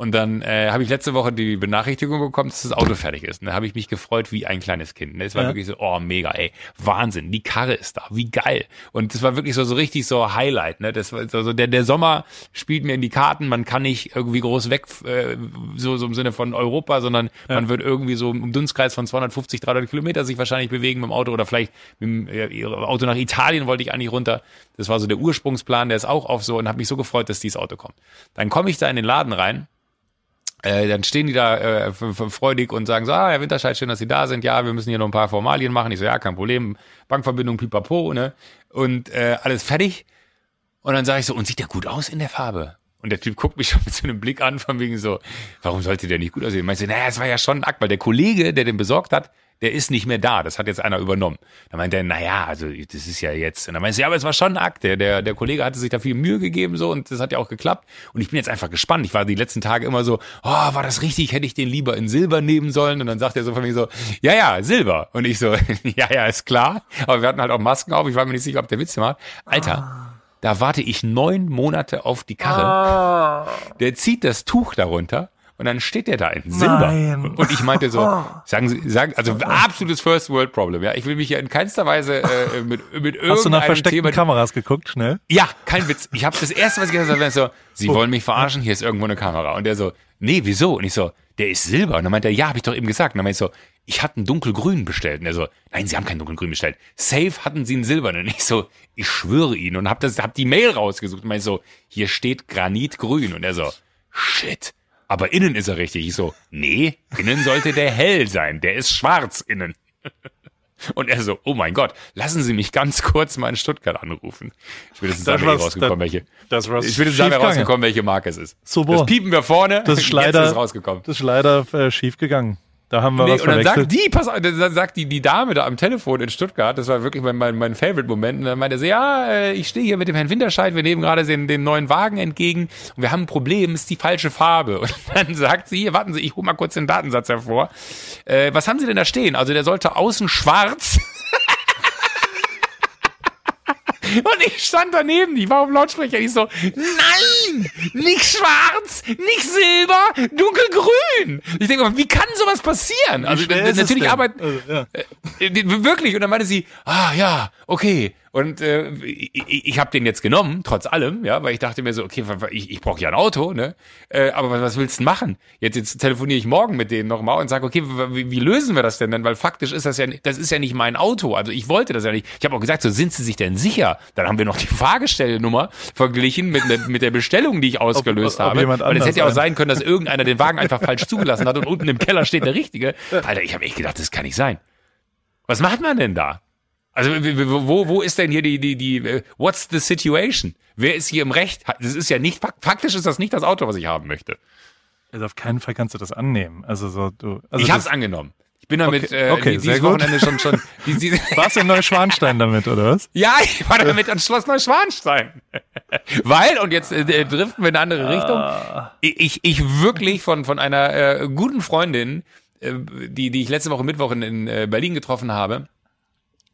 Und dann äh, habe ich letzte Woche die Benachrichtigung bekommen, dass das Auto fertig ist. Und da habe ich mich gefreut wie ein kleines Kind. Es war Ja. wirklich so, oh mega, ey, Wahnsinn, die Karre ist da, wie geil. Und das war wirklich so so richtig so Highlight. Ne? Das war so, so der der Sommer spielt mir in die Karten. Man kann nicht irgendwie groß weg, äh, so so im Sinne von Europa, sondern man wird irgendwie so im Dunstkreis von 250, 300 Kilometer sich wahrscheinlich bewegen mit dem Auto oder vielleicht mit dem äh, Auto nach Italien wollte ich eigentlich runter. Das war so der Ursprungsplan, der ist auch auf so und habe mich so gefreut, dass dieses Auto kommt. Dann komme ich da in den Laden rein äh, dann stehen die da äh, freudig und sagen so, ah, Herr Winterscheid, schön, dass Sie da sind. Ja, wir müssen hier noch ein paar Formalien machen. Ich so, ja, kein Problem. Bankverbindung, pipapo, ne? Und äh, alles fertig. Und dann sage ich so, und sieht der gut aus in der Farbe? Und der Typ guckt mich schon mit so einem Blick an, von wegen so, warum sollte der nicht gut aussehen? Meinst du, naja, es war ja schon ein Akt, weil der Kollege, der den besorgt hat, der ist nicht mehr da. Das hat jetzt einer übernommen. Dann meint er, naja, also das ist ja jetzt. Und dann meinst du, ja, aber es war schon ein Akt. Der, der, der Kollege hatte sich da viel Mühe gegeben so und das hat ja auch geklappt. Und ich bin jetzt einfach gespannt. Ich war die letzten Tage immer so, oh, war das richtig? Hätte ich den lieber in Silber nehmen sollen? Und dann sagt er so von mir so, ja, ja, Silber. Und ich so, ja, ja, ist klar. Aber wir hatten halt auch Masken auf. Ich war mir nicht sicher, ob der Witz macht. Alter. Da warte ich neun Monate auf die Karre. Der zieht das Tuch darunter und dann steht der da in Silber. Nein. Und ich meinte so, sagen Sie, sagen, also absolutes First World Problem. Ja, ich will mich ja in keinster Weise äh, mit mit Hast du nach versteckten Thema. Kameras geguckt, schnell? Ja, kein Witz. Ich habe das erste, was ich gesagt habe, so, Sie wollen mich verarschen, hier ist irgendwo eine Kamera. Und der so, nee, wieso? Und ich so, der ist Silber. Und dann meinte er, ja, habe ich doch eben gesagt. Und dann meinte ich so, ich hatte einen dunkelgrün bestellt. Und er so, nein, Sie haben keinen dunkelgrün bestellt. Safe hatten Sie einen silbernen. Und ich so, ich schwöre Ihnen. Und hab das, hab die Mail rausgesucht. Und meinte so, hier steht Granitgrün. Und er so, shit. Aber innen ist er richtig. Ich so, nee, innen sollte der hell sein. Der ist schwarz innen. Und er so, oh mein Gott, lassen Sie mich ganz kurz mal in Stuttgart anrufen. Ich will jetzt sagen, war's- rausgekommen, das- welche. das war's ich jetzt sagen, rausgekommen, welche Marke es ist. Super. Das piepen wir vorne. Das ist leider, ist rausgekommen. Das ist leider äh, schief gegangen. Da haben wir Nee, was und dann sagt die, pass auf, dann sagt die, die Dame da am Telefon in Stuttgart, das war wirklich mein, mein, mein Favorite-Moment, und dann meinte sie, ja, äh, ich stehe hier mit dem Herrn Winterscheid, wir nehmen gerade den, den neuen Wagen entgegen und wir haben ein Problem, ist die falsche Farbe. Und dann sagt sie, hier, warten Sie, ich hole mal kurz den Datensatz hervor. Äh, was haben Sie denn da stehen? Also der sollte außen schwarz. Und ich stand daneben, die war auf dem Lautsprecher, ich so, nein, nicht schwarz, nicht silber, dunkelgrün. Ich denke, wie kann sowas passieren? Also natürlich arbeiten, Also, ja. äh, die- wirklich. Und dann meinte sie, ah ja, okay. Und äh, ich, ich habe den jetzt genommen, trotz allem, ja, weil ich dachte mir so, okay, ich, ich brauche ja ein Auto, ne? Äh, aber was, willst du denn machen? Jetzt, jetzt telefoniere ich morgen mit denen nochmal und sage, okay, wie, wie lösen wir das denn denn? Weil faktisch ist das ja, das ist ja nicht mein Auto. Also ich wollte das ja nicht. Ich habe auch gesagt, so sind Sie sich denn sicher? Dann haben wir noch die Fahrgestellnummer verglichen mit, ne- mit der Bestellung, die ich ausgelöst ob habe. jemand Weil es hätte ja auch ein- sein können, dass irgendeiner den Wagen einfach falsch zugelassen hat und unten im Keller steht der Richtige. Alter, ich habe echt gedacht, das kann nicht sein. Was macht man denn da? Also wo, wo ist denn hier die, die, die, äh, what's the situation? Wer ist hier im Recht? Das ist ja nicht, fak- faktisch ist das nicht das Auto, was ich haben möchte. Also auf keinen Fall kannst du das annehmen. Also so du. Also ich hab's das- angenommen. Ich bin damit Okay, äh, okay, dieses gut. Wochenende schon, schon, die, die, Warst du in Neuschwanstein damit, oder was? Ja, ich war damit ans Schloss Neuschwanstein. Weil, und jetzt äh, äh, driften wir in eine andere Richtung, ich, ich wirklich von, von einer äh, guten Freundin, äh, die, die ich letzte Woche Mittwoch in, in äh, Berlin getroffen habe,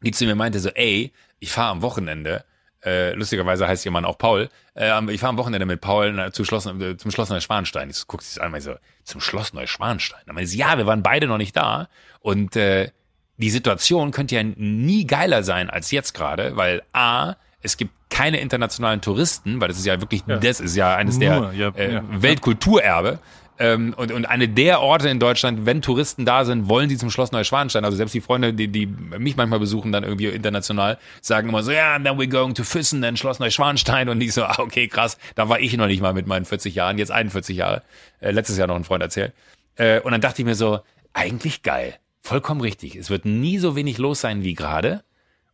die zu mir meinte so, ey, ich fahre am Wochenende, äh, lustigerweise heißt ihr Mann auch Paul, äh, ich fahre am Wochenende mit Paul na, zu Schloss, äh, zum Schloss Neuschwanstein. Ich gucke sie an, meinte so, zum Schloss Neuschwanstein. Dann meinte sie, ja, wir waren beide noch nicht da und äh, die Situation könnte ja nie geiler sein als jetzt gerade, weil A, es gibt keine internationalen Touristen, weil das ist ja wirklich, das ist ja eines Nur, der ja, äh, ja. Weltkulturerbe. Ähm, und, und eine der Orte in Deutschland, wenn Touristen da sind, wollen sie zum Schloss Neuschwanstein. Also selbst die Freunde, die, die mich manchmal besuchen, dann irgendwie international, sagen immer so, ja, and then we're going to Füssen, dann Schloss Neuschwanstein. Und ich so, ah, okay, krass, da war ich noch nicht mal mit meinen 40 Jahren, jetzt 41 Jahre. Äh, letztes Jahr noch ein Freund erzählt. Äh, und dann dachte ich mir so, eigentlich geil. Vollkommen richtig. Es wird nie so wenig los sein wie gerade.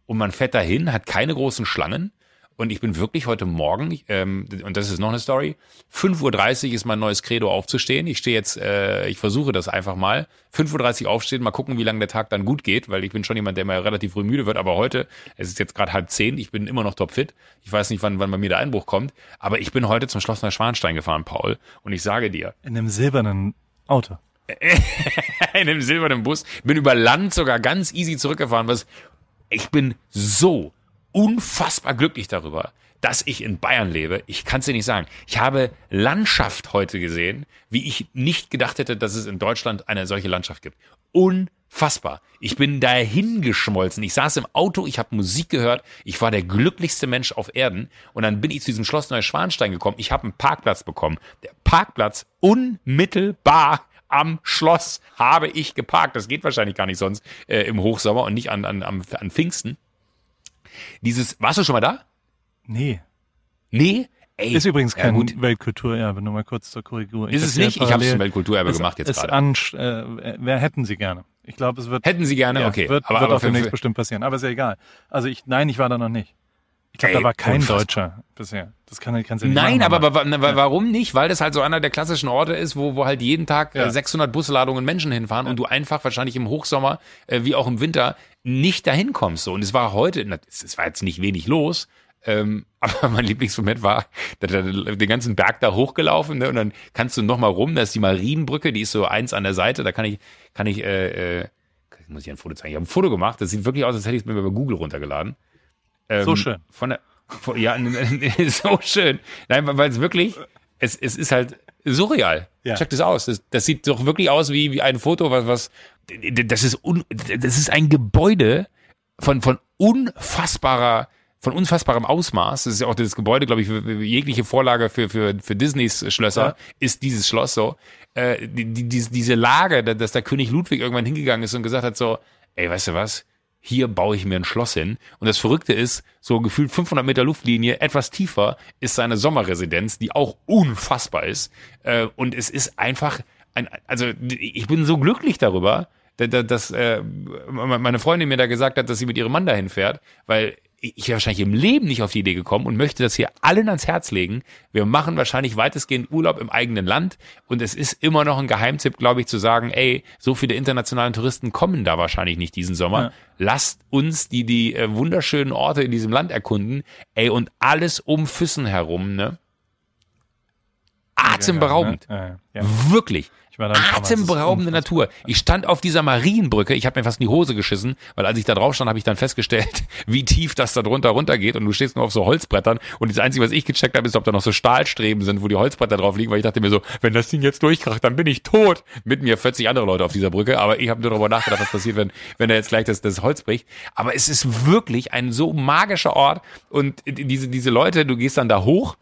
Und man fährt dahin, hat keine großen Schlangen. Und ich bin wirklich heute Morgen, ähm, und das ist noch eine Story, 5.30 Uhr ist mein neues Credo aufzustehen. Ich stehe jetzt, äh, ich versuche das einfach mal. 5.30 Uhr aufstehen, mal gucken, wie lange der Tag dann gut geht, weil ich bin schon jemand, der mal relativ früh müde wird. Aber heute, es ist jetzt gerade halb zehn, ich bin immer noch topfit. Ich weiß nicht, wann, wann bei mir der Einbruch kommt. Aber ich bin heute zum Schloss Neuschwanstein gefahren, Paul. Und ich sage dir, In einem silbernen Auto. in einem silbernen Bus, bin über Land sogar ganz easy zurückgefahren. Was ich bin so unfassbar glücklich darüber, dass ich in Bayern lebe. Ich kann es dir nicht sagen. Ich habe Landschaft heute gesehen, wie ich nicht gedacht hätte, dass es in Deutschland eine solche Landschaft gibt. Unfassbar. Ich bin dahin geschmolzen. Ich saß im Auto, ich habe Musik gehört. Ich war der glücklichste Mensch auf Erden. Und dann bin ich zu diesem Schloss Neuschwanstein gekommen. Ich habe einen Parkplatz bekommen. Der Parkplatz unmittelbar am Schloss habe ich geparkt. Das geht wahrscheinlich gar nicht sonst äh, im Hochsommer und nicht an, an, an Pfingsten. Dieses, warst du schon mal da? Nee. Nee? Ey, Ist übrigens ja, kein gut. Weltkulturerbe, nur mal kurz zur Korrektur. Ist es nicht? Ich habe es zum Weltkulturerbe es- gemacht jetzt es gerade. ansch- äh, wer hätten Sie gerne? Ich glaube, es wird, Hätten Sie gerne? ja, okay. wird, aber, wird aber auch demnächst bestimmt passieren. Aber ist ja egal. Also ich, nein, ich war da noch nicht. Ich glaube, da war kein unfassbar. Deutscher bisher. Das kann, kannst du nicht Nein, machen, aber, wa- warum nicht? Weil das halt so einer der klassischen Orte ist, wo, wo halt jeden Tag Ja. äh, 600 Busladungen Menschen hinfahren und du einfach wahrscheinlich im Hochsommer äh, wie auch im Winter nicht dahin kommst. So. Und es war heute, es, war jetzt nicht wenig los, ähm, aber mein Lieblingsmoment war, da, da, den ganzen Berg da hochgelaufen ne, und dann kannst du noch mal rum, da ist die Marienbrücke, die ist so eins an der Seite, da kann ich, kann ich, äh, äh, muss ich ein Foto zeigen. Ich habe ein Foto gemacht, das sieht wirklich aus, als hätte ich es mir bei Google runtergeladen. Ähm, So schön. Von der, von, ja, so schön. Nein, weil es wirklich, es, es ist halt surreal. Ja. Check das aus. Das, das sieht doch wirklich aus wie, wie ein Foto, was, was, das ist, un, das ist ein Gebäude von, von unfassbarer, von unfassbarem Ausmaß. Das ist ja auch das Gebäude, glaube ich, jegliche Vorlage für, für, für Disneys Schlösser Ja. ist dieses Schloss so. Äh, die, die, diese- diese Lage, da- dass der König Ludwig irgendwann hingegangen ist und gesagt hat so, ey, weißt du was? Hier baue ich mir ein Schloss hin. Und das Verrückte ist, so gefühlt 500 Meter Luftlinie, etwas tiefer, ist seine Sommerresidenz, die auch unfassbar ist. Äh, und es ist einfach ein, also ich bin so glücklich darüber, da- da- dass äh, meine Freundin mir da gesagt hat, dass sie mit ihrem Mann dahin fährt, weil ich wäre wahrscheinlich im Leben nicht auf die Idee gekommen und möchte das hier allen ans Herz legen. Wir machen wahrscheinlich weitestgehend Urlaub im eigenen Land und es ist immer noch ein Geheimtipp, glaube ich, zu sagen, ey, so viele internationale Touristen kommen da wahrscheinlich nicht diesen Sommer. Ja. Lasst uns die die äh, wunderschönen Orte in diesem Land erkunden, ey und alles um Füssen herum, ne? Atemberaubend. Ja, ja, ja. Wirklich. Ich war Atemberaubende. Natur. Ich stand auf dieser Marienbrücke, ich habe mir fast in die Hose geschissen, weil als ich da drauf stand, habe ich dann festgestellt, wie tief das da drunter runtergeht und du stehst nur auf so Holzbrettern und das Einzige, was ich gecheckt habe, ist, ob da noch so Stahlstreben sind, wo die Holzbretter drauf liegen, weil ich dachte mir so, wenn das Ding jetzt durchkracht, dann bin ich tot. Mit mir 40 andere Leute auf dieser Brücke, aber ich habe nur darüber nachgedacht, was passiert, wenn, wenn da jetzt gleich das, das Holz bricht. Aber es ist wirklich ein so magischer Ort und diese, diese Leute, du gehst dann da hoch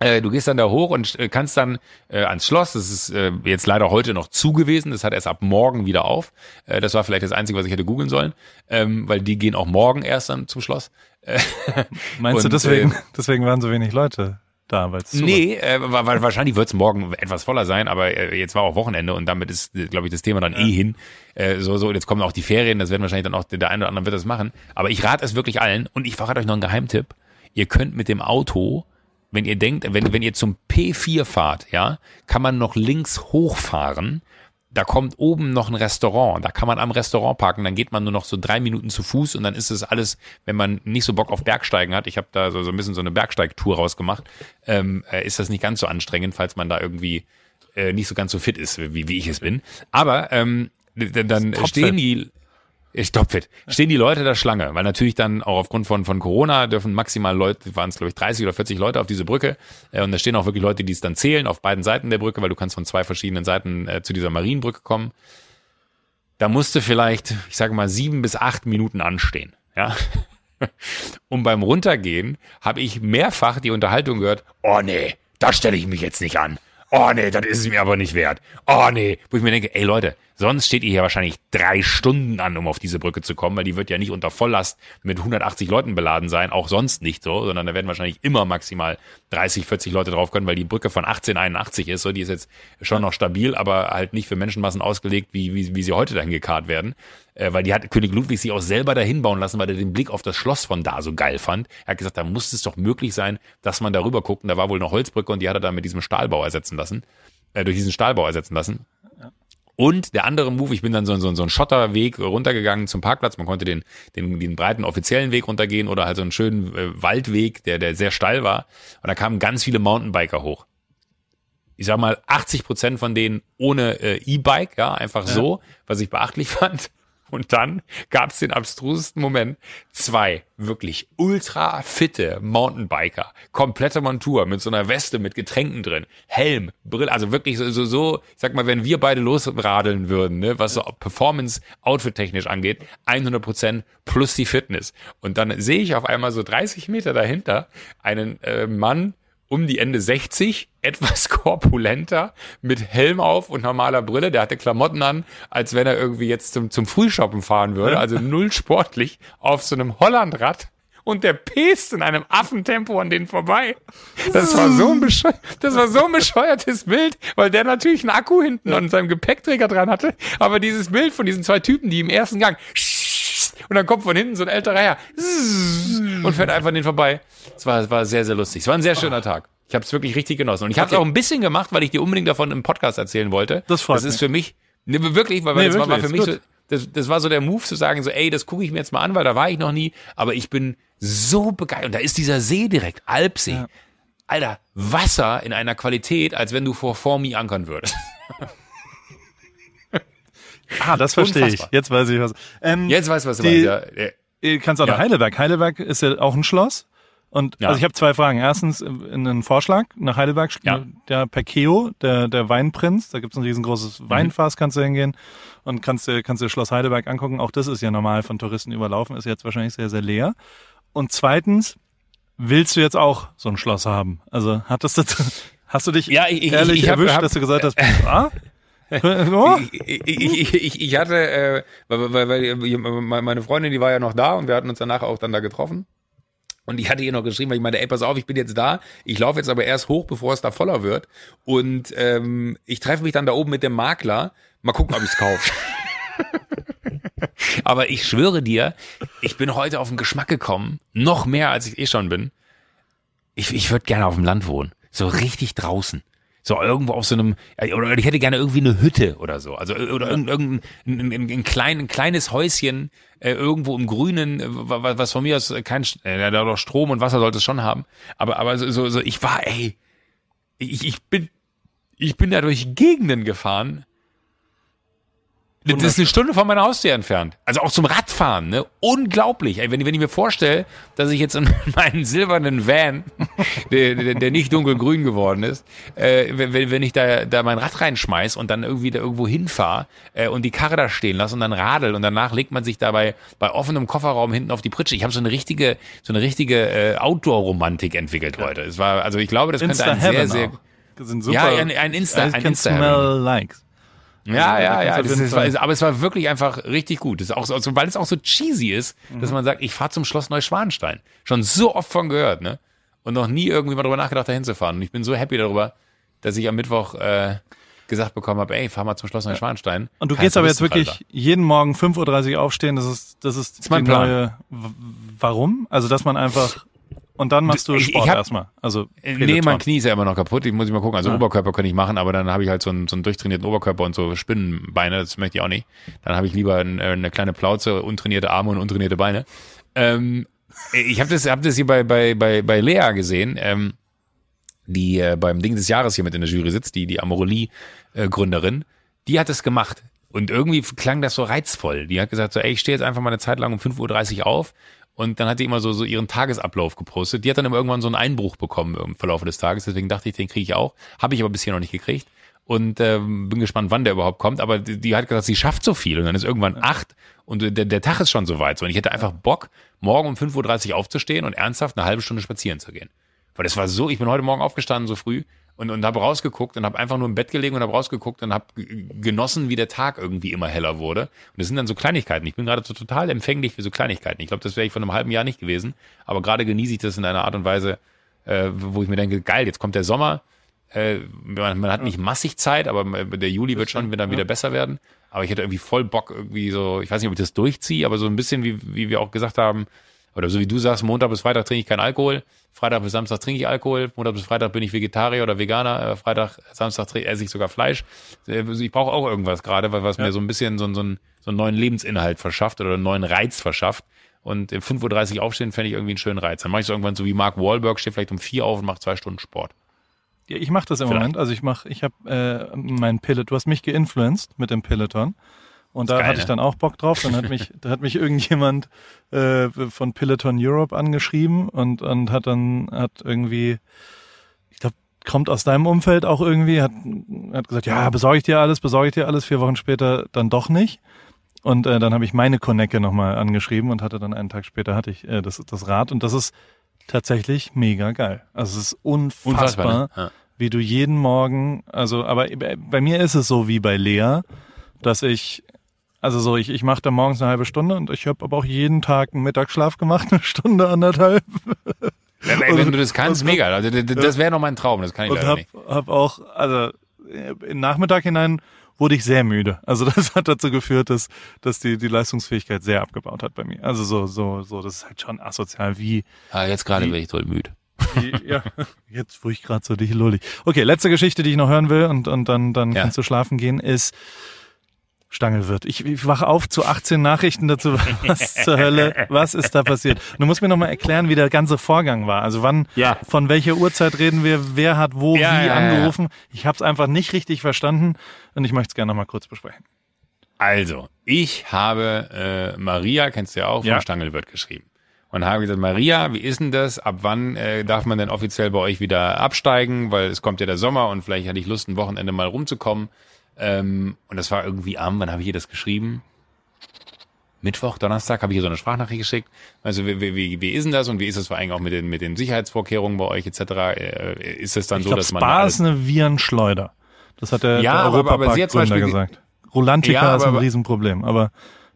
du gehst dann da hoch und äh, kannst dann äh, ans Schloss. Das ist äh, jetzt leider heute noch zu gewesen. Das hat erst ab morgen wieder auf. Äh, das war vielleicht das Einzige, was ich hätte googeln sollen, ähm, weil die gehen auch morgen erst dann zum Schloss. Äh, Meinst du Und, deswegen, äh, deswegen waren so wenig Leute? da, weil es Nee, äh, wa- wa- wahrscheinlich wird es morgen etwas voller sein, aber äh, jetzt war auch Wochenende und damit ist, glaube ich, das Thema dann eh hin. Äh, so, so, und jetzt kommen auch die Ferien, das werden wahrscheinlich dann auch der der eine oder andere wird das machen. Aber ich rate es wirklich allen und ich verrate euch noch einen Geheimtipp. Ihr könnt mit dem Auto, wenn ihr denkt, wenn, wenn ihr zum P4 fahrt, ja, kann man noch links hochfahren. Da kommt oben noch ein Restaurant. Da kann man am Restaurant parken. Dann geht man nur noch so drei Minuten zu Fuß und dann ist es alles, wenn man nicht so Bock auf Bergsteigen hat. Ich habe da so, so ein bisschen so eine Bergsteigtour rausgemacht. Ähm, äh, ist das nicht ganz so anstrengend, falls man da irgendwie äh, nicht so ganz so fit ist, wie, wie ich es bin. Aber ähm, dann stehen die ich topfit. Stehen die Leute da Schlange, weil natürlich dann auch aufgrund von, von Corona dürfen maximal Leute, waren es glaube ich 30 oder 40 Leute auf diese Brücke äh, und da stehen auch wirklich Leute, die es dann zählen auf beiden Seiten der Brücke, weil du kannst von zwei verschiedenen Seiten äh, zu dieser Marienbrücke kommen. Da musste vielleicht, ich sage mal, sieben bis acht Minuten anstehen. Ja. Und beim Runtergehen habe ich mehrfach die Unterhaltung gehört, oh nee, da stelle ich mich jetzt nicht an. Oh nee, das ist es mir aber nicht wert. Oh nee, wo ich mir denke, ey Leute, sonst steht ihr hier wahrscheinlich drei Stunden an, um auf diese Brücke zu kommen, weil die wird ja nicht unter Volllast mit 180 Leuten beladen sein, auch sonst nicht so, sondern da werden wahrscheinlich immer maximal 30, 40 Leute drauf können, weil die Brücke von 1881 ist, so die ist jetzt schon noch stabil, aber halt nicht für Menschenmassen ausgelegt, wie, wie, wie sie heute dahin gekarrt werden äh, weil die hat König Ludwig sich auch selber dahin bauen lassen, weil er den Blick auf das Schloss von da so geil fand. Er hat gesagt, da muss es doch möglich sein, dass man darüber guckt. Und da war wohl eine Holzbrücke und die hat er dann mit diesem Stahlbau ersetzen lassen, äh, durch diesen Stahlbau ersetzen lassen. Und der andere Move, ich bin dann so, so, so einen Schotterweg runtergegangen zum Parkplatz. Man konnte den, den, den breiten offiziellen Weg runtergehen oder halt so einen schönen äh, Waldweg, der, der sehr steil war. Und da kamen ganz viele Mountainbiker hoch. Ich sag mal, 80 Prozent von denen ohne äh, E-Bike, ja, einfach so, was ich beachtlich fand. Und dann gab es den abstrusesten Moment. Zwei wirklich ultra fitte Mountainbiker, komplette Montur mit so einer Weste mit Getränken drin, Helm, Brille, also wirklich so, so, so ich sag mal, wenn wir beide losradeln würden, ne, was so Performance Outfit technisch angeht, 100 Prozent plus die Fitness. Und dann sehe ich auf einmal so 30 Meter dahinter einen äh, Mann um die Ende 60, etwas korpulenter, mit Helm auf und normaler Brille. Der hatte Klamotten an, als wenn er irgendwie jetzt zum, zum Frühshoppen fahren würde. Also null sportlich auf so einem Hollandrad. Und der pest in einem Affentempo an denen vorbei. Das war so ein, bescheu das war so ein bescheuertes Bild, weil der natürlich einen Akku hinten an seinem Gepäckträger dran hatte. Aber dieses Bild von diesen zwei Typen, die im ersten Gang und dann kommt von hinten so ein älterer Herr und fährt einfach an den vorbei. Es war, es war sehr, sehr lustig. Es war ein sehr schöner Tag. Ich habe es wirklich richtig genossen. Und ich habe es auch ein bisschen gemacht, weil ich dir unbedingt davon im Podcast erzählen wollte. Das freut Das ist mich. für mich, ne, wirklich, weil, Nee, das war, war wirklich, für mich so, das, das war so der Move zu sagen, so, ey, das gucke ich mir jetzt mal an, weil da war ich noch nie, aber ich bin so begeistert. Und da ist dieser See direkt, Alpsee. Ja. Alter, Wasser in einer Qualität, als wenn du vor Formi ankern würdest. Ah, das verstehe ich. Jetzt weiß ich was. Ähm, Jetzt weißt du, was du Die- meinst. Ja. Äh, kannst auch nach Ja. Heidelberg. Heidelberg ist ja auch ein Schloss. Und Ja. also ich habe zwei Fragen. Erstens äh, einen Vorschlag nach Heidelberg. Ja. Der Perkeo, der, der Weinprinz, da gibt's ein riesengroßes Mhm. Weinfass, kannst du hingehen und kannst dir, kannst dir Schloss Heidelberg angucken. Auch das ist ja normal von Touristen überlaufen, ist jetzt wahrscheinlich sehr, sehr leer. Und zweitens, willst du jetzt auch so ein Schloss haben? Also hattest du, hast du dich Ja, ich- ich- ehrlich ich hab- erwischt, hab- dass du gesagt hast, ah? Ich, ich, ich, ich hatte, äh, weil, weil, weil meine Freundin, die war ja noch da und wir hatten uns danach auch dann da getroffen. Und ich hatte ihr noch geschrieben, weil ich meinte, ey, pass auf, ich bin jetzt da. Ich laufe jetzt aber erst hoch, bevor es da voller wird. Und ähm, ich treffe mich dann da oben mit dem Makler. Mal gucken, ob ich es kaufe. aber ich schwöre dir, ich bin heute auf den Geschmack gekommen, noch mehr als ich eh schon bin. Ich, ich würde gerne auf dem Land wohnen. So richtig draußen. So irgendwo auf so einem, oder ich hätte gerne irgendwie eine Hütte oder so. Also oder irgendein ein, ein, ein, ein, klein, ein kleines Häuschen äh, irgendwo im Grünen, äh, wa- was von mir aus kein äh, da doch Strom und Wasser sollte es schon haben. Aber, aber so, so, so ich war, ey, ich, ich bin, ich bin da durch Gegenden gefahren. Das ist eine Stunde von meiner Haustür entfernt. Also auch zum Radfahren, ne? Unglaublich. Ey, wenn, wenn ich mir vorstelle, dass ich jetzt in meinen silbernen Van, der, der, der nicht dunkelgrün geworden ist, äh, wenn, wenn ich da, da mein Rad reinschmeiß und dann irgendwie da irgendwo hinfahre äh, und die Karre da stehen lasse und dann radel und danach legt man sich dabei bei offenem Kofferraum hinten auf die Pritsche. Ich habe so eine richtige, so eine richtige äh, Outdoor-Romantik entwickelt heute. Es war, also ich glaube, das könnte ein sehr, Insta-Heaven sehr auch. Das sind super. ja, ein, ein Insta, I ein Insta smell likes. Ja, Also, ja, ja. Das ist, ist, aber es war wirklich einfach richtig gut. Das ist auch so, weil es auch so cheesy ist, Mhm. dass man sagt, ich fahre zum Schloss Neuschwanstein. Schon so oft von gehört, ne? und noch nie irgendwie mal drüber nachgedacht, da hinzufahren. Und ich bin so happy darüber, dass ich am Mittwoch äh, gesagt bekommen habe, ey, fahr mal zum Schloss Neuschwanstein. Und du Kein gehst aber jetzt wirklich jeden Morgen 5.30 Uhr aufstehen, das ist, das ist, ist mein die Plan. neue, warum? Also, dass man einfach, und dann machst du Sport hab- erstmal. Also, Äh, Nee, mein Knie ist ja immer noch kaputt. Ich muss ich mal gucken. Also Ah. Oberkörper kann ich machen, aber dann habe ich halt so einen, so einen durchtrainierten Oberkörper und so Spinnenbeine. Das möchte ich auch nicht. Dann habe ich lieber äh, eine kleine Plauze, untrainierte Arme und untrainierte Beine. Ähm, ich habe das, hab das hier bei, bei, bei, bei Lea gesehen, ähm, die äh, beim Ding des Jahres hier mit in der Jury sitzt, die, die Amorelie-Gründerin. Die hat es gemacht. Und irgendwie klang das so reizvoll. Die hat gesagt so, ey, ich stehe jetzt einfach mal eine Zeit lang um 5.30 Uhr auf. Und dann hat die immer so, so ihren Tagesablauf gepostet. Die hat dann immer irgendwann so einen Einbruch bekommen im Verlauf des Tages. Deswegen dachte ich, den kriege ich auch. Habe ich aber bisher noch nicht gekriegt. Und ähm, bin gespannt, wann der überhaupt kommt. Aber die, die hat gesagt, sie schafft so viel. Und dann ist irgendwann acht und der, der Tag ist schon so weit. So, und ich hätte einfach Bock, morgen um 5.30 Uhr aufzustehen und ernsthaft eine halbe Stunde spazieren zu gehen. Weil das war so, ich bin heute Morgen aufgestanden so früh und, und habe rausgeguckt und habe einfach nur im Bett gelegen und habe rausgeguckt und habe genossen, wie der Tag irgendwie immer heller wurde. Und das sind dann so Kleinigkeiten. Ich bin gerade so total empfänglich für so Kleinigkeiten. Ich glaube, das wäre ich vor einem halben Jahr nicht gewesen. Aber gerade genieße ich das in einer Art und Weise, äh, wo ich mir denke, geil, jetzt kommt der Sommer. Äh, man, man hat nicht massig Zeit, aber der Juli wird schon dann wieder besser werden. Aber ich hätte irgendwie voll Bock, irgendwie so, ich weiß nicht, ob ich das durchziehe, aber so ein bisschen, wie, wie wir auch gesagt haben, oder so wie du sagst, Montag bis Freitag trinke ich keinen Alkohol, Freitag bis Samstag trinke ich Alkohol, Montag bis Freitag bin ich Vegetarier oder Veganer, äh, Freitag, Samstag esse ich sogar Fleisch. Äh, Ich brauche auch irgendwas gerade, weil was mir so ein bisschen so, so, einen, so einen neuen Lebensinhalt verschafft oder einen neuen Reiz verschafft. Und um 5.30 Uhr aufstehen, fände ich irgendwie einen schönen Reiz. Dann mache ich so irgendwann so wie Mark Wahlberg, stehe vielleicht um vier auf und mache zwei Stunden Sport. Ja, ich mache das im Vielleicht. Moment. Also ich mache, ich habe äh, mein Peloton. Du hast mich geinfluenced mit dem Peloton. Und da geil, hatte ich ne? dann auch Bock drauf. Dann hat mich, da hat mich irgendjemand äh, von Peloton Europe angeschrieben und, und hat dann hat irgendwie, ich glaube, kommt aus deinem Umfeld auch irgendwie, hat, hat gesagt, ja, besorge ich dir alles, besorge ich dir alles. Vier Wochen später dann doch nicht. Und äh, dann habe ich meine Konecke nochmal angeschrieben und hatte dann einen Tag später hatte ich äh, das, das Rad und das ist tatsächlich mega geil. Also es ist unfassbar, ne? Ja. wie du jeden Morgen, also aber bei bei mir ist es so wie bei Lea, dass ich also so, ich, ich mache da morgens eine halbe Stunde und ich habe aber auch jeden Tag einen Mittagsschlaf gemacht, eine Stunde, anderthalb. Wenn, wenn du das kannst, und mega. Also, das wäre noch mein Traum, das kann ich und leider hab, nicht. hab auch, also äh, im Nachmittag hinein wurde ich sehr müde. Also das hat dazu geführt, dass, dass die, die Leistungsfähigkeit sehr abgebaut hat bei mir. Also so, so, so, das ist halt schon asozial, wie, Ah, jetzt gerade bin ich toll müde. wie ja, jetzt wo ich gerade so dich lullig. Okay, letzte Geschichte, die ich noch hören will und, und dann, dann Ja. kannst du schlafen gehen, ist Stangelwirt. Ich, ich wache auf zu 18 Nachrichten dazu. Was zur Hölle? Was ist da passiert? Du musst mir noch mal erklären, wie der ganze Vorgang war. Also wann, Ja. von welcher Uhrzeit reden wir? Wer hat wo Ja, wie ja, angerufen? Ich habe es einfach nicht richtig verstanden und ich möchte es gerne noch mal kurz besprechen. Also, ich habe äh, Maria, kennst du ja auch, vom. Stangelwirt geschrieben. Und habe gesagt, Maria, wie ist denn das? Ab wann äh, darf man denn offiziell bei euch wieder absteigen? Weil es kommt ja der Sommer und vielleicht hatte ich Lust, ein Wochenende mal rumzukommen. Ähm, und das war irgendwie am, wann habe ich ihr das geschrieben? Mittwoch, Donnerstag habe ich ihr so eine Sprachnachricht geschickt. Also wie, wie, wie, ist denn das und wie ist das vor allem auch mit den, mit den Sicherheitsvorkehrungen bei euch etc.? Äh, ist es dann Ich so, glaube, dass man Spa ist eine Virenschleuder. Das hat der, Ja, der aber- aber Europapark-Gründer gesagt. Rolantica Ja, ist ein aber- Riesenproblem, aber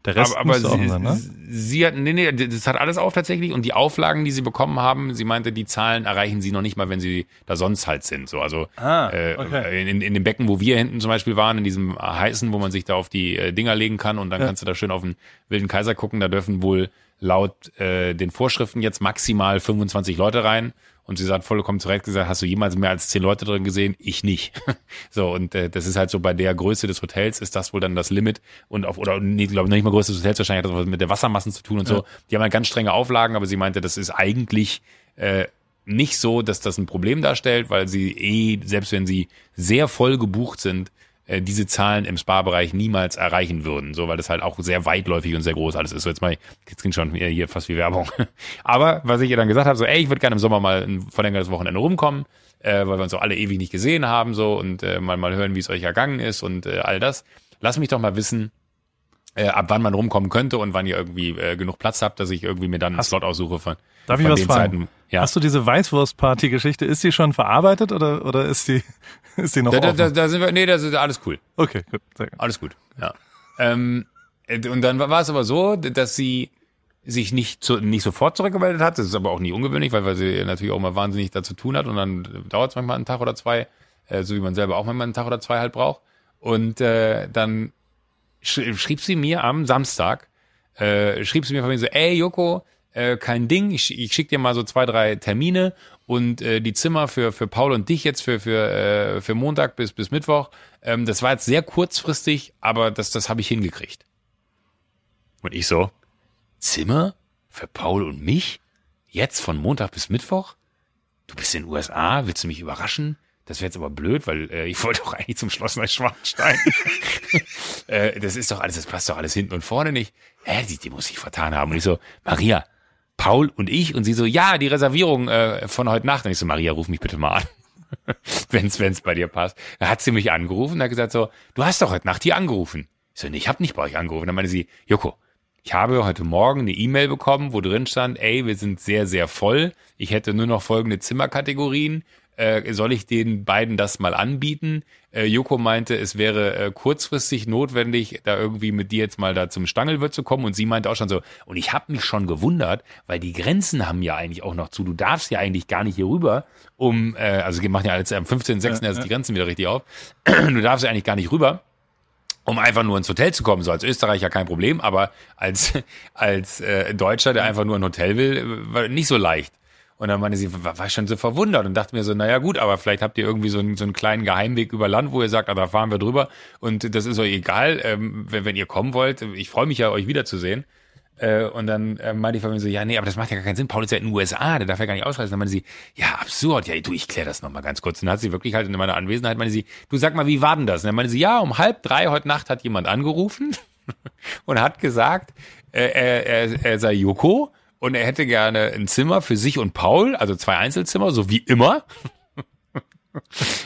der Rest aber, aber sie, sein, ne? sie hat, nee, nee, das hat alles auf tatsächlich und die Auflagen, die sie bekommen haben, sie meinte, die Zahlen erreichen sie noch nicht mal, wenn sie da sonst halt sind. So, also Ah, äh, okay. in, in dem Becken, wo wir hinten zum Beispiel waren, in diesem heißen, wo man sich da auf die äh, Dinger legen kann und dann Ja. kannst du da schön auf den wilden Kaiser gucken. Da dürfen wohl laut äh, den Vorschriften jetzt maximal 25 Leute rein. Und sie hat vollkommen zu Recht gesagt, hast du jemals mehr als zehn Leute drin gesehen? Ich nicht. so, und äh, das ist halt so bei der Größe des Hotels ist das wohl dann das Limit. Und auf, oder nee, glaube nicht mal Größe des Hotels, wahrscheinlich hat das was mit der Wassermassen zu tun und so. Die haben halt ganz strenge Auflagen, aber sie meinte, das ist eigentlich äh, nicht so, dass das ein Problem darstellt, weil sie eh, selbst wenn sie sehr voll gebucht sind, äh, diese Zahlen im Spa-Bereich niemals erreichen würden, so weil das halt auch sehr weitläufig und sehr groß alles ist. So jetzt mal, jetzt klingt schon hier hier fast wie Werbung. Aber was ich ihr dann gesagt habe, so, ey, ich würde gerne im Sommer mal ein verlängertes Wochenende rumkommen, äh, weil wir uns auch alle ewig nicht gesehen haben, so und äh, mal mal hören, wie es euch ergangen ist und äh, all das. Lass mich doch mal wissen, äh, ab wann man rumkommen könnte und wann ihr irgendwie äh, genug Platz habt, dass ich irgendwie mir dann einen Slot aussuche von, Darf ich was fragen? Zeiten. Ja. Hast du diese Weißwurst-Party-Geschichte, ist die schon verarbeitet oder, oder ist die, ist die noch Da, da, offen? da, da sind wir, nee, das ist alles cool. okay, gut, sehr gut. Alles gut, ja. Ähm, äh, und dann war es aber so, dass sie sich nicht, zu, nicht sofort zurückgemeldet hat. Das ist aber auch nie ungewöhnlich, weil, weil sie natürlich auch mal wahnsinnig dazu tun hat und dann dauert es manchmal einen Tag oder zwei, äh, so wie man selber auch manchmal einen Tag oder zwei halt braucht. Und äh, dann sch schrieb sie mir am Samstag, äh, schrieb sie mir von mir so, ey Joko, äh, kein Ding, ich, ich schicke dir mal so zwei, drei Termine und äh, die Zimmer für, für Paul und dich jetzt für, für, äh, für Montag bis, bis Mittwoch. Ähm, das war jetzt sehr kurzfristig, aber das, das habe ich hingekriegt. Und ich so, Zimmer für Paul und mich? Jetzt von Montag bis Mittwoch? Du bist in den USA, willst du mich überraschen? Das wäre jetzt aber blöd, weil äh, ich wollte doch eigentlich zum Schloss Neuschwanstein. äh, das ist doch alles, das passt doch alles hinten und vorne nicht. Hä, die, die muss ich vertan haben. Und ich so, Maria, Paul und ich. Und sie so, ja, die Reservierung äh, von heute Nacht. Und ich so, Maria, ruf mich bitte mal an. wenn's, wenn's bei dir passt. Da hat sie mich angerufen und hat gesagt so, du hast doch heute Nacht hier angerufen. Ich so, nee, ich habe nicht bei euch angerufen. Dann meinte sie, Joko, ich habe heute Morgen eine E-Mail bekommen, wo drin stand, ey, wir sind sehr, sehr voll. Ich hätte nur noch folgende Zimmerkategorien. Äh, soll ich den beiden das mal anbieten? Äh, Joko meinte, es wäre äh, kurzfristig notwendig, da irgendwie mit dir jetzt mal da zum Stangelwirt zu kommen. Und sie meinte auch schon so, und ich habe mich schon gewundert, weil die Grenzen haben ja eigentlich auch noch zu. Du darfst ja eigentlich gar nicht hier rüber, um, äh, also wir machen ja jetzt am 15.06. Ja, erst ja. die Grenzen wieder richtig auf. du darfst ja eigentlich gar nicht rüber um einfach nur ins Hotel zu kommen. So als Österreicher kein Problem, aber als, als äh, Deutscher, der einfach nur ein Hotel will, war nicht so leicht. Und dann meinte sie, war, war schon so verwundert und dachte mir so, naja gut, aber vielleicht habt ihr irgendwie so einen, so einen kleinen Geheimweg über Land, wo ihr sagt, ah, da fahren wir drüber und das ist euch egal, ähm, wenn, wenn ihr kommen wollt. Ich freue mich ja, euch wiederzusehen. Äh, und dann äh, meinte von mir so, ja, nee, aber das macht ja gar keinen Sinn. Paul ist ja in den USA, der darf ja gar nicht ausreisen. Dann meinte sie, ja, absurd. Ja, du, ich klär das nochmal ganz kurz. Und dann hat sie wirklich halt in meiner Anwesenheit, meinte sie, du sag mal, wie war denn das? Und dann meinte sie, ja, um halb drei heute Nacht hat jemand angerufen und hat gesagt, äh, er, er, er sei Joko und er hätte gerne ein Zimmer für sich und Paul, also zwei Einzelzimmer, so wie immer.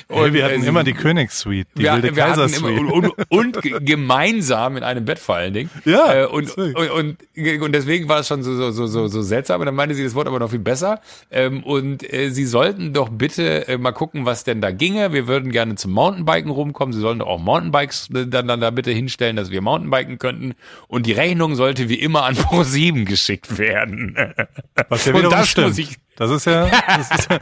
Und wir hatten äh, immer die Königssuite, die wir, wilde wir Kaisersuite. Und, und, und, gemeinsam in einem Bett vor allen Dingen. Ja. Äh, und, und, und, und deswegen war es schon so, so, so, so, seltsam. Und dann meinte sie, das Wort aber noch viel besser. Ähm, und äh, sie sollten doch bitte äh, mal gucken, was denn da ginge. Wir würden gerne zum Mountainbiken rumkommen. Sie sollen doch auch Mountainbikes äh, dann, dann da bitte hinstellen, dass wir Mountainbiken könnten. Und die Rechnung sollte wie immer an Pro7 geschickt werden. Was ja wiederum stimmt. Ich, das ist ja, das ist ja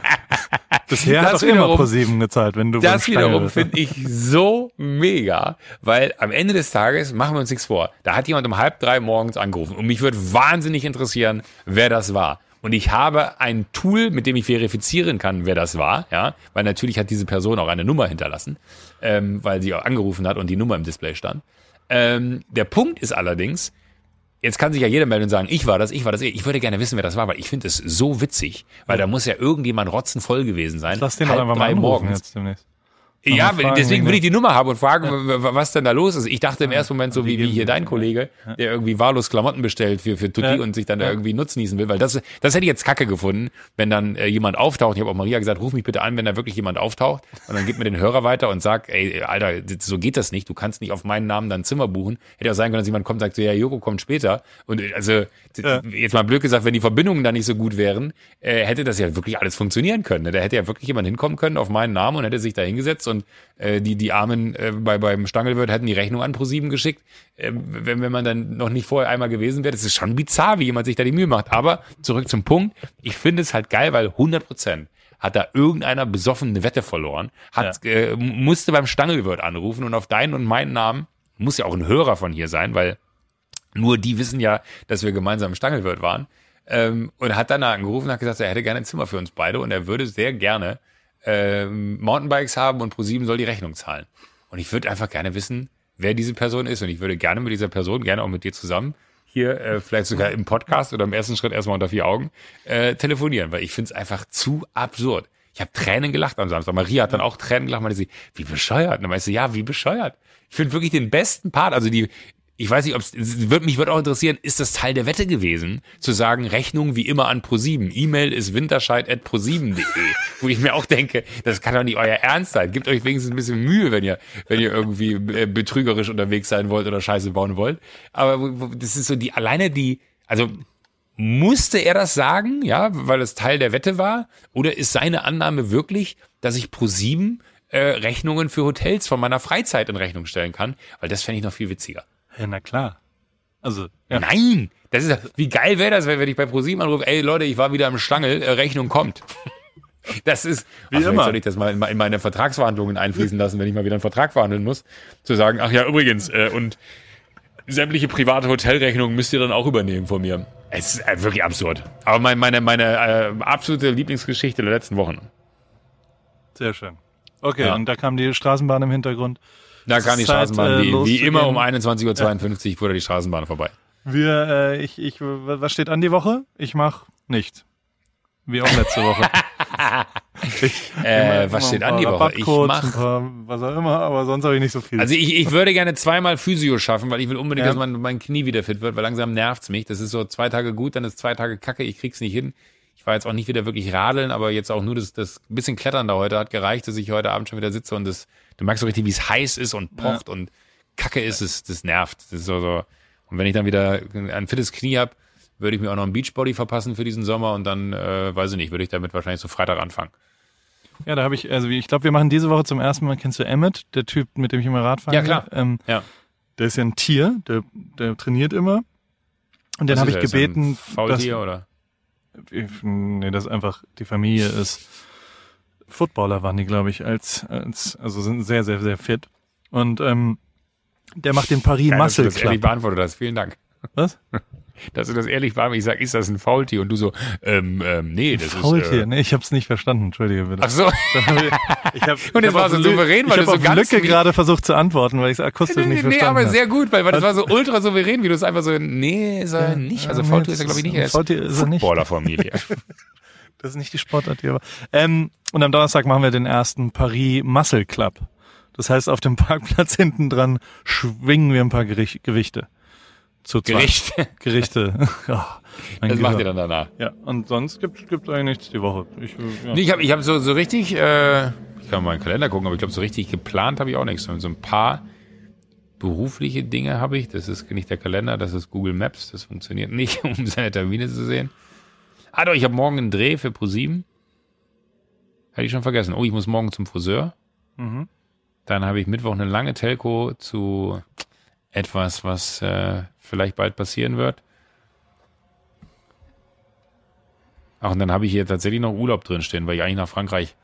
bisher das hat doch immer pro sieben gezahlt, wenn du Das wiederum finde ich so mega, weil am Ende des Tages machen wir uns nichts vor. Da hat jemand um halb drei morgens angerufen und mich würde wahnsinnig interessieren, wer das war. Und ich habe ein Tool, mit dem ich verifizieren kann, wer das war, ja, weil natürlich hat diese Person auch eine Nummer hinterlassen, ähm, weil sie auch angerufen hat und die Nummer im Display stand. Ähm, der Punkt ist allerdings, Jetzt kann sich ja jeder melden und sagen, ich war das, ich war das. Ich würde gerne wissen, wer das war, weil ich finde es so witzig, weil da muss ja irgendjemand rotzenvoll gewesen sein. Lass den doch einfach mal morgen jetzt demnächst. Ja, deswegen will ich die Nummer haben und fragen, ja. was denn da los ist. Ich dachte im ersten Moment so wie, wie hier dein Kollege, der irgendwie wahllos Klamotten bestellt für, für Tutti ja. und sich dann da irgendwie nutznießen will, weil das, das hätte ich jetzt kacke gefunden, wenn dann äh, jemand auftaucht. Ich habe auch Maria gesagt, ruf mich bitte an, wenn da wirklich jemand auftaucht und dann gib mir den Hörer weiter und sag, ey, Alter, so geht das nicht. Du kannst nicht auf meinen Namen dann Zimmer buchen. Hätte auch sein können, dass jemand kommt und sagt so, ja, Joko kommt später. Und äh, also, ja. jetzt mal blöd gesagt, wenn die Verbindungen da nicht so gut wären, äh, hätte das ja wirklich alles funktionieren können. Ne? Da hätte ja wirklich jemand hinkommen können auf meinen Namen und hätte sich da hingesetzt und äh, die, die Armen äh, bei, beim Stangelwirt hätten die Rechnung an ProSieben geschickt, äh, wenn, wenn man dann noch nicht vorher einmal gewesen wäre. Das ist schon bizarr, wie jemand sich da die Mühe macht. Aber zurück zum Punkt. Ich finde es halt geil, weil 100 Prozent hat da irgendeiner besoffen eine Wette verloren, hat, ja. äh, musste beim Stangelwirt anrufen und auf deinen und meinen Namen, muss ja auch ein Hörer von hier sein, weil nur die wissen ja, dass wir gemeinsam im Stangelwirt waren. Ähm, und hat dann angerufen und hat gesagt, er hätte gerne ein Zimmer für uns beide und er würde sehr gerne ähm, Mountainbikes haben und ProSieben soll die Rechnung zahlen. Und ich würde einfach gerne wissen, wer diese Person ist. Und ich würde gerne mit dieser Person, gerne auch mit dir zusammen, hier äh, vielleicht sogar im Podcast oder im ersten Schritt erstmal unter vier Augen, äh, telefonieren, weil ich finde es einfach zu absurd. Ich habe Tränen gelacht am Samstag. Maria hat dann auch Tränen gelacht, meinte sie, wie bescheuert. Und dann meinte sie, ja, wie bescheuert. Ich finde wirklich den besten Part, also die, ich weiß nicht, ob wird mich würde auch interessieren, ist das Teil der Wette gewesen, zu sagen, Rechnung wie immer an Pro7. E-Mail ist winterscheid@pro7.de, wo ich mir auch denke, das kann doch nicht euer Ernst sein. Gebt euch wenigstens ein bisschen Mühe, wenn ihr wenn ihr irgendwie äh, betrügerisch unterwegs sein wollt oder Scheiße bauen wollt. Aber das ist so die alleine die, also musste er das sagen, ja, weil es Teil der Wette war, oder ist seine Annahme wirklich, dass ich Pro7 äh, Rechnungen für Hotels von meiner Freizeit in Rechnung stellen kann? Weil das fände ich noch viel witziger. Ja, na klar. Also, ja. Nein! Das ist, wie geil wäre das, wenn ich bei ProSieben anrufe, ey Leute, ich war wieder im Schlangel, äh, Rechnung kommt. Das ist, wie immer. soll ich das mal in, in meine Vertragsverhandlungen einfließen lassen, wenn ich mal wieder einen Vertrag verhandeln muss, zu sagen, ach ja, übrigens, äh, und sämtliche private Hotelrechnungen müsst ihr dann auch übernehmen von mir. Es ist äh, wirklich absurd. Aber mein, meine, meine äh, absolute Lieblingsgeschichte der letzten Wochen. Sehr schön. Okay, Ja. und da kam die Straßenbahn im Hintergrund. Da kam die ist Zeit, Straßenbahn, äh, wie, wie immer um 21.52 Uhr fuhr da die Straßenbahn vorbei. Wir, äh, ich, ich, was steht an die Woche? Ich mach nichts. Wie auch letzte Woche. ich, Äh, was steht an die Woche? Ich mach- was auch immer, aber sonst habe ich nicht so viel. Also ich, ich würde gerne zweimal Physio schaffen, weil ich will unbedingt, Ja. dass mein, mein Knie wieder fit wird, weil langsam nervt's mich. Das ist so zwei Tage gut, dann ist zwei Tage kacke, ich krieg's nicht hin. Ich war jetzt auch nicht wieder wirklich radeln, aber jetzt auch nur das, das bisschen Klettern da heute hat gereicht, dass ich heute Abend schon wieder sitze und das, du merkst so richtig, wie es heiß ist und pocht und kacke ist, es, das nervt. Das ist so, so. Und wenn ich dann wieder ein fittes Knie hab, würde ich mir auch noch ein Beachbody verpassen für diesen Sommer und dann, äh, weiß ich nicht, würde ich damit wahrscheinlich so Freitag anfangen. ja, da habe ich, also ich glaube, wir machen diese Woche zum ersten Mal, kennst du Emmett, der Typ, mit dem ich immer Rad fahre? Ja, klar. Ähm, Ja. der ist ja ein Tier, der, der trainiert immer. Und den Was habe ist ich er ein gebeten, Faultier oder? Ich- Nee, das ist einfach, die Familie ist Footballer waren die, glaube ich, als, als, also sind sehr, sehr, sehr fit. Und ähm, der macht den Paris Muscle das Club. beantwortet hast. Vielen Dank. Was? dass du das ehrlich beantwortet. Ich sag, ist das ein Faultier? Und du so, ähm, ähm, nee, das Faultier, ist. Äh, nee, ich habe es nicht verstanden, entschuldige bitte. ach so. Ich hab, Und das ich hab war so souverän, weil ich du hab so ganz Lücke gerade versucht zu antworten, weil ich es akustisch Nee, nicht nee, verstanden aber habe. sehr gut, weil, weil das war so ultra souverän, wie du es einfach so, nee, ist er nicht. Also ja, Faultier nee, ist er, glaube ich, nicht. Er ist- Faultier ist er nicht. Footballerfamilie. Das ist nicht die Sportart hier. Aber. Ähm, und am Donnerstag machen wir den ersten Paris Muscle Club. Das heißt, auf dem Parkplatz hinten dran schwingen wir ein paar Gewichte. Zu zweit. Gericht. Gerichte. Ja, mein Das macht ihr dann danach. Ja, und sonst gibt gibt eigentlich nichts die Woche. Ich, äh, ja. Nee, ich habe ich hab so, so richtig, äh, ich kann mal meinen Kalender gucken, aber ich glaube, so richtig geplant habe ich auch nichts. So ein paar berufliche Dinge habe ich. Das ist nicht der Kalender, das ist Google Maps. Das funktioniert nicht, um seine Termine zu sehen. Ah doch, ich habe morgen einen Dreh für ProSieben. Hätte ich schon vergessen. Oh, ich muss morgen zum Friseur. Mhm. Dann habe ich Mittwoch eine lange Telco zu etwas, was äh, vielleicht bald passieren wird. Ach, und dann habe ich hier tatsächlich noch Urlaub drinstehen, weil ich eigentlich nach Frankreich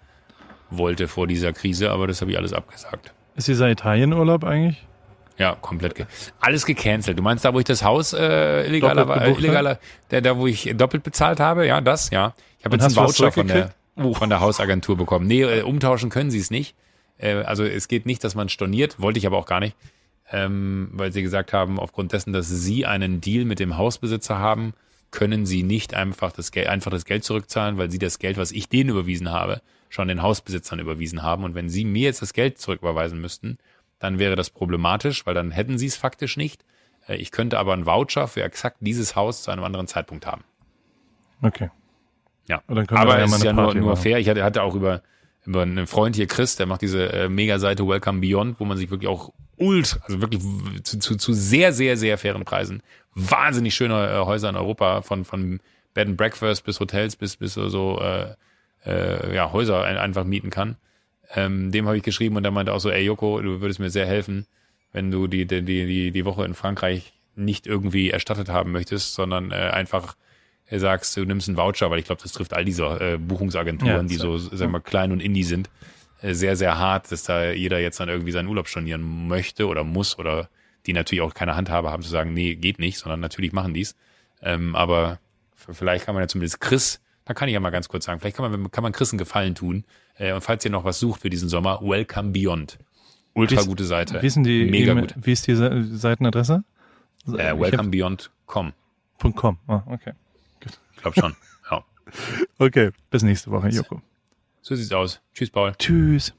wollte vor dieser Krise, aber das habe ich alles abgesagt. Ist dieser Italienurlaub eigentlich? Ja, komplett. Ge alles gecancelt. Du meinst da, wo ich das Haus äh, illegaler, äh, illegaler, der, da wo ich doppelt bezahlt habe, ja, das, ja. Ich habe jetzt einen Voucher von der, von der Hausagentur bekommen. Nee, äh, umtauschen können sie es nicht. Äh, also es geht nicht, dass man storniert, wollte ich aber auch gar nicht, ähm, weil sie gesagt haben, aufgrund dessen, dass sie einen Deal mit dem Hausbesitzer haben, können sie nicht einfach das Geld, einfach das Geld zurückzahlen, weil sie das Geld, was ich denen überwiesen habe, schon den Hausbesitzern überwiesen haben. Und wenn sie mir jetzt das Geld zurücküberweisen müssten, dann wäre das problematisch, weil dann hätten sie es faktisch nicht. Äh, Ich könnte aber einen Voucher für exakt dieses Haus zu einem anderen Zeitpunkt haben. Okay. Ja. Aber es ist ja nur, nur fair. Ich hatte, hatte auch über, über einen Freund hier, Chris, der macht diese äh, Mega-Seite Welcome Beyond, wo man sich wirklich auch ultra, also wirklich zu, zu, zu sehr, sehr, sehr fairen Preisen wahnsinnig schöne äh, Häuser in Europa, von, von Bed and Breakfast bis Hotels bis, bis so, so äh, äh, ja, Häuser ein, einfach mieten kann. Ähm, dem habe ich geschrieben und der meinte auch so, ey Joko, du würdest mir sehr helfen, wenn du die, die, die, die, Woche in Frankreich nicht irgendwie erstattet haben möchtest, sondern äh, einfach äh, sagst, du nimmst einen Voucher, weil ich glaube, das trifft all diese äh, Buchungsagenturen, Ja, die so, sagen wir mal, klein und indie sind, sehr, sehr hart, dass da jeder jetzt dann irgendwie seinen Urlaub stornieren möchte oder muss oder die natürlich auch keine Handhabe haben zu sagen, nee, geht nicht, sondern natürlich machen die's. Ähm, aber vielleicht kann man ja zumindest Chris, da kann ich ja mal ganz kurz sagen, vielleicht kann man, kann man Chris einen Gefallen tun. Äh, und falls ihr noch was sucht für diesen Sommer, Welcome Beyond. Ultra gute Seite. Wie ist, denn die, Mega E-Mail- gut. wie ist die Se- Seitenadresse? Äh, welcomebeyond.com. .com. Ah, okay. Ich glaube schon. Ja. Okay, bis nächste Woche, Joko. So sieht's aus. Tschüss, Paul. Tschüss.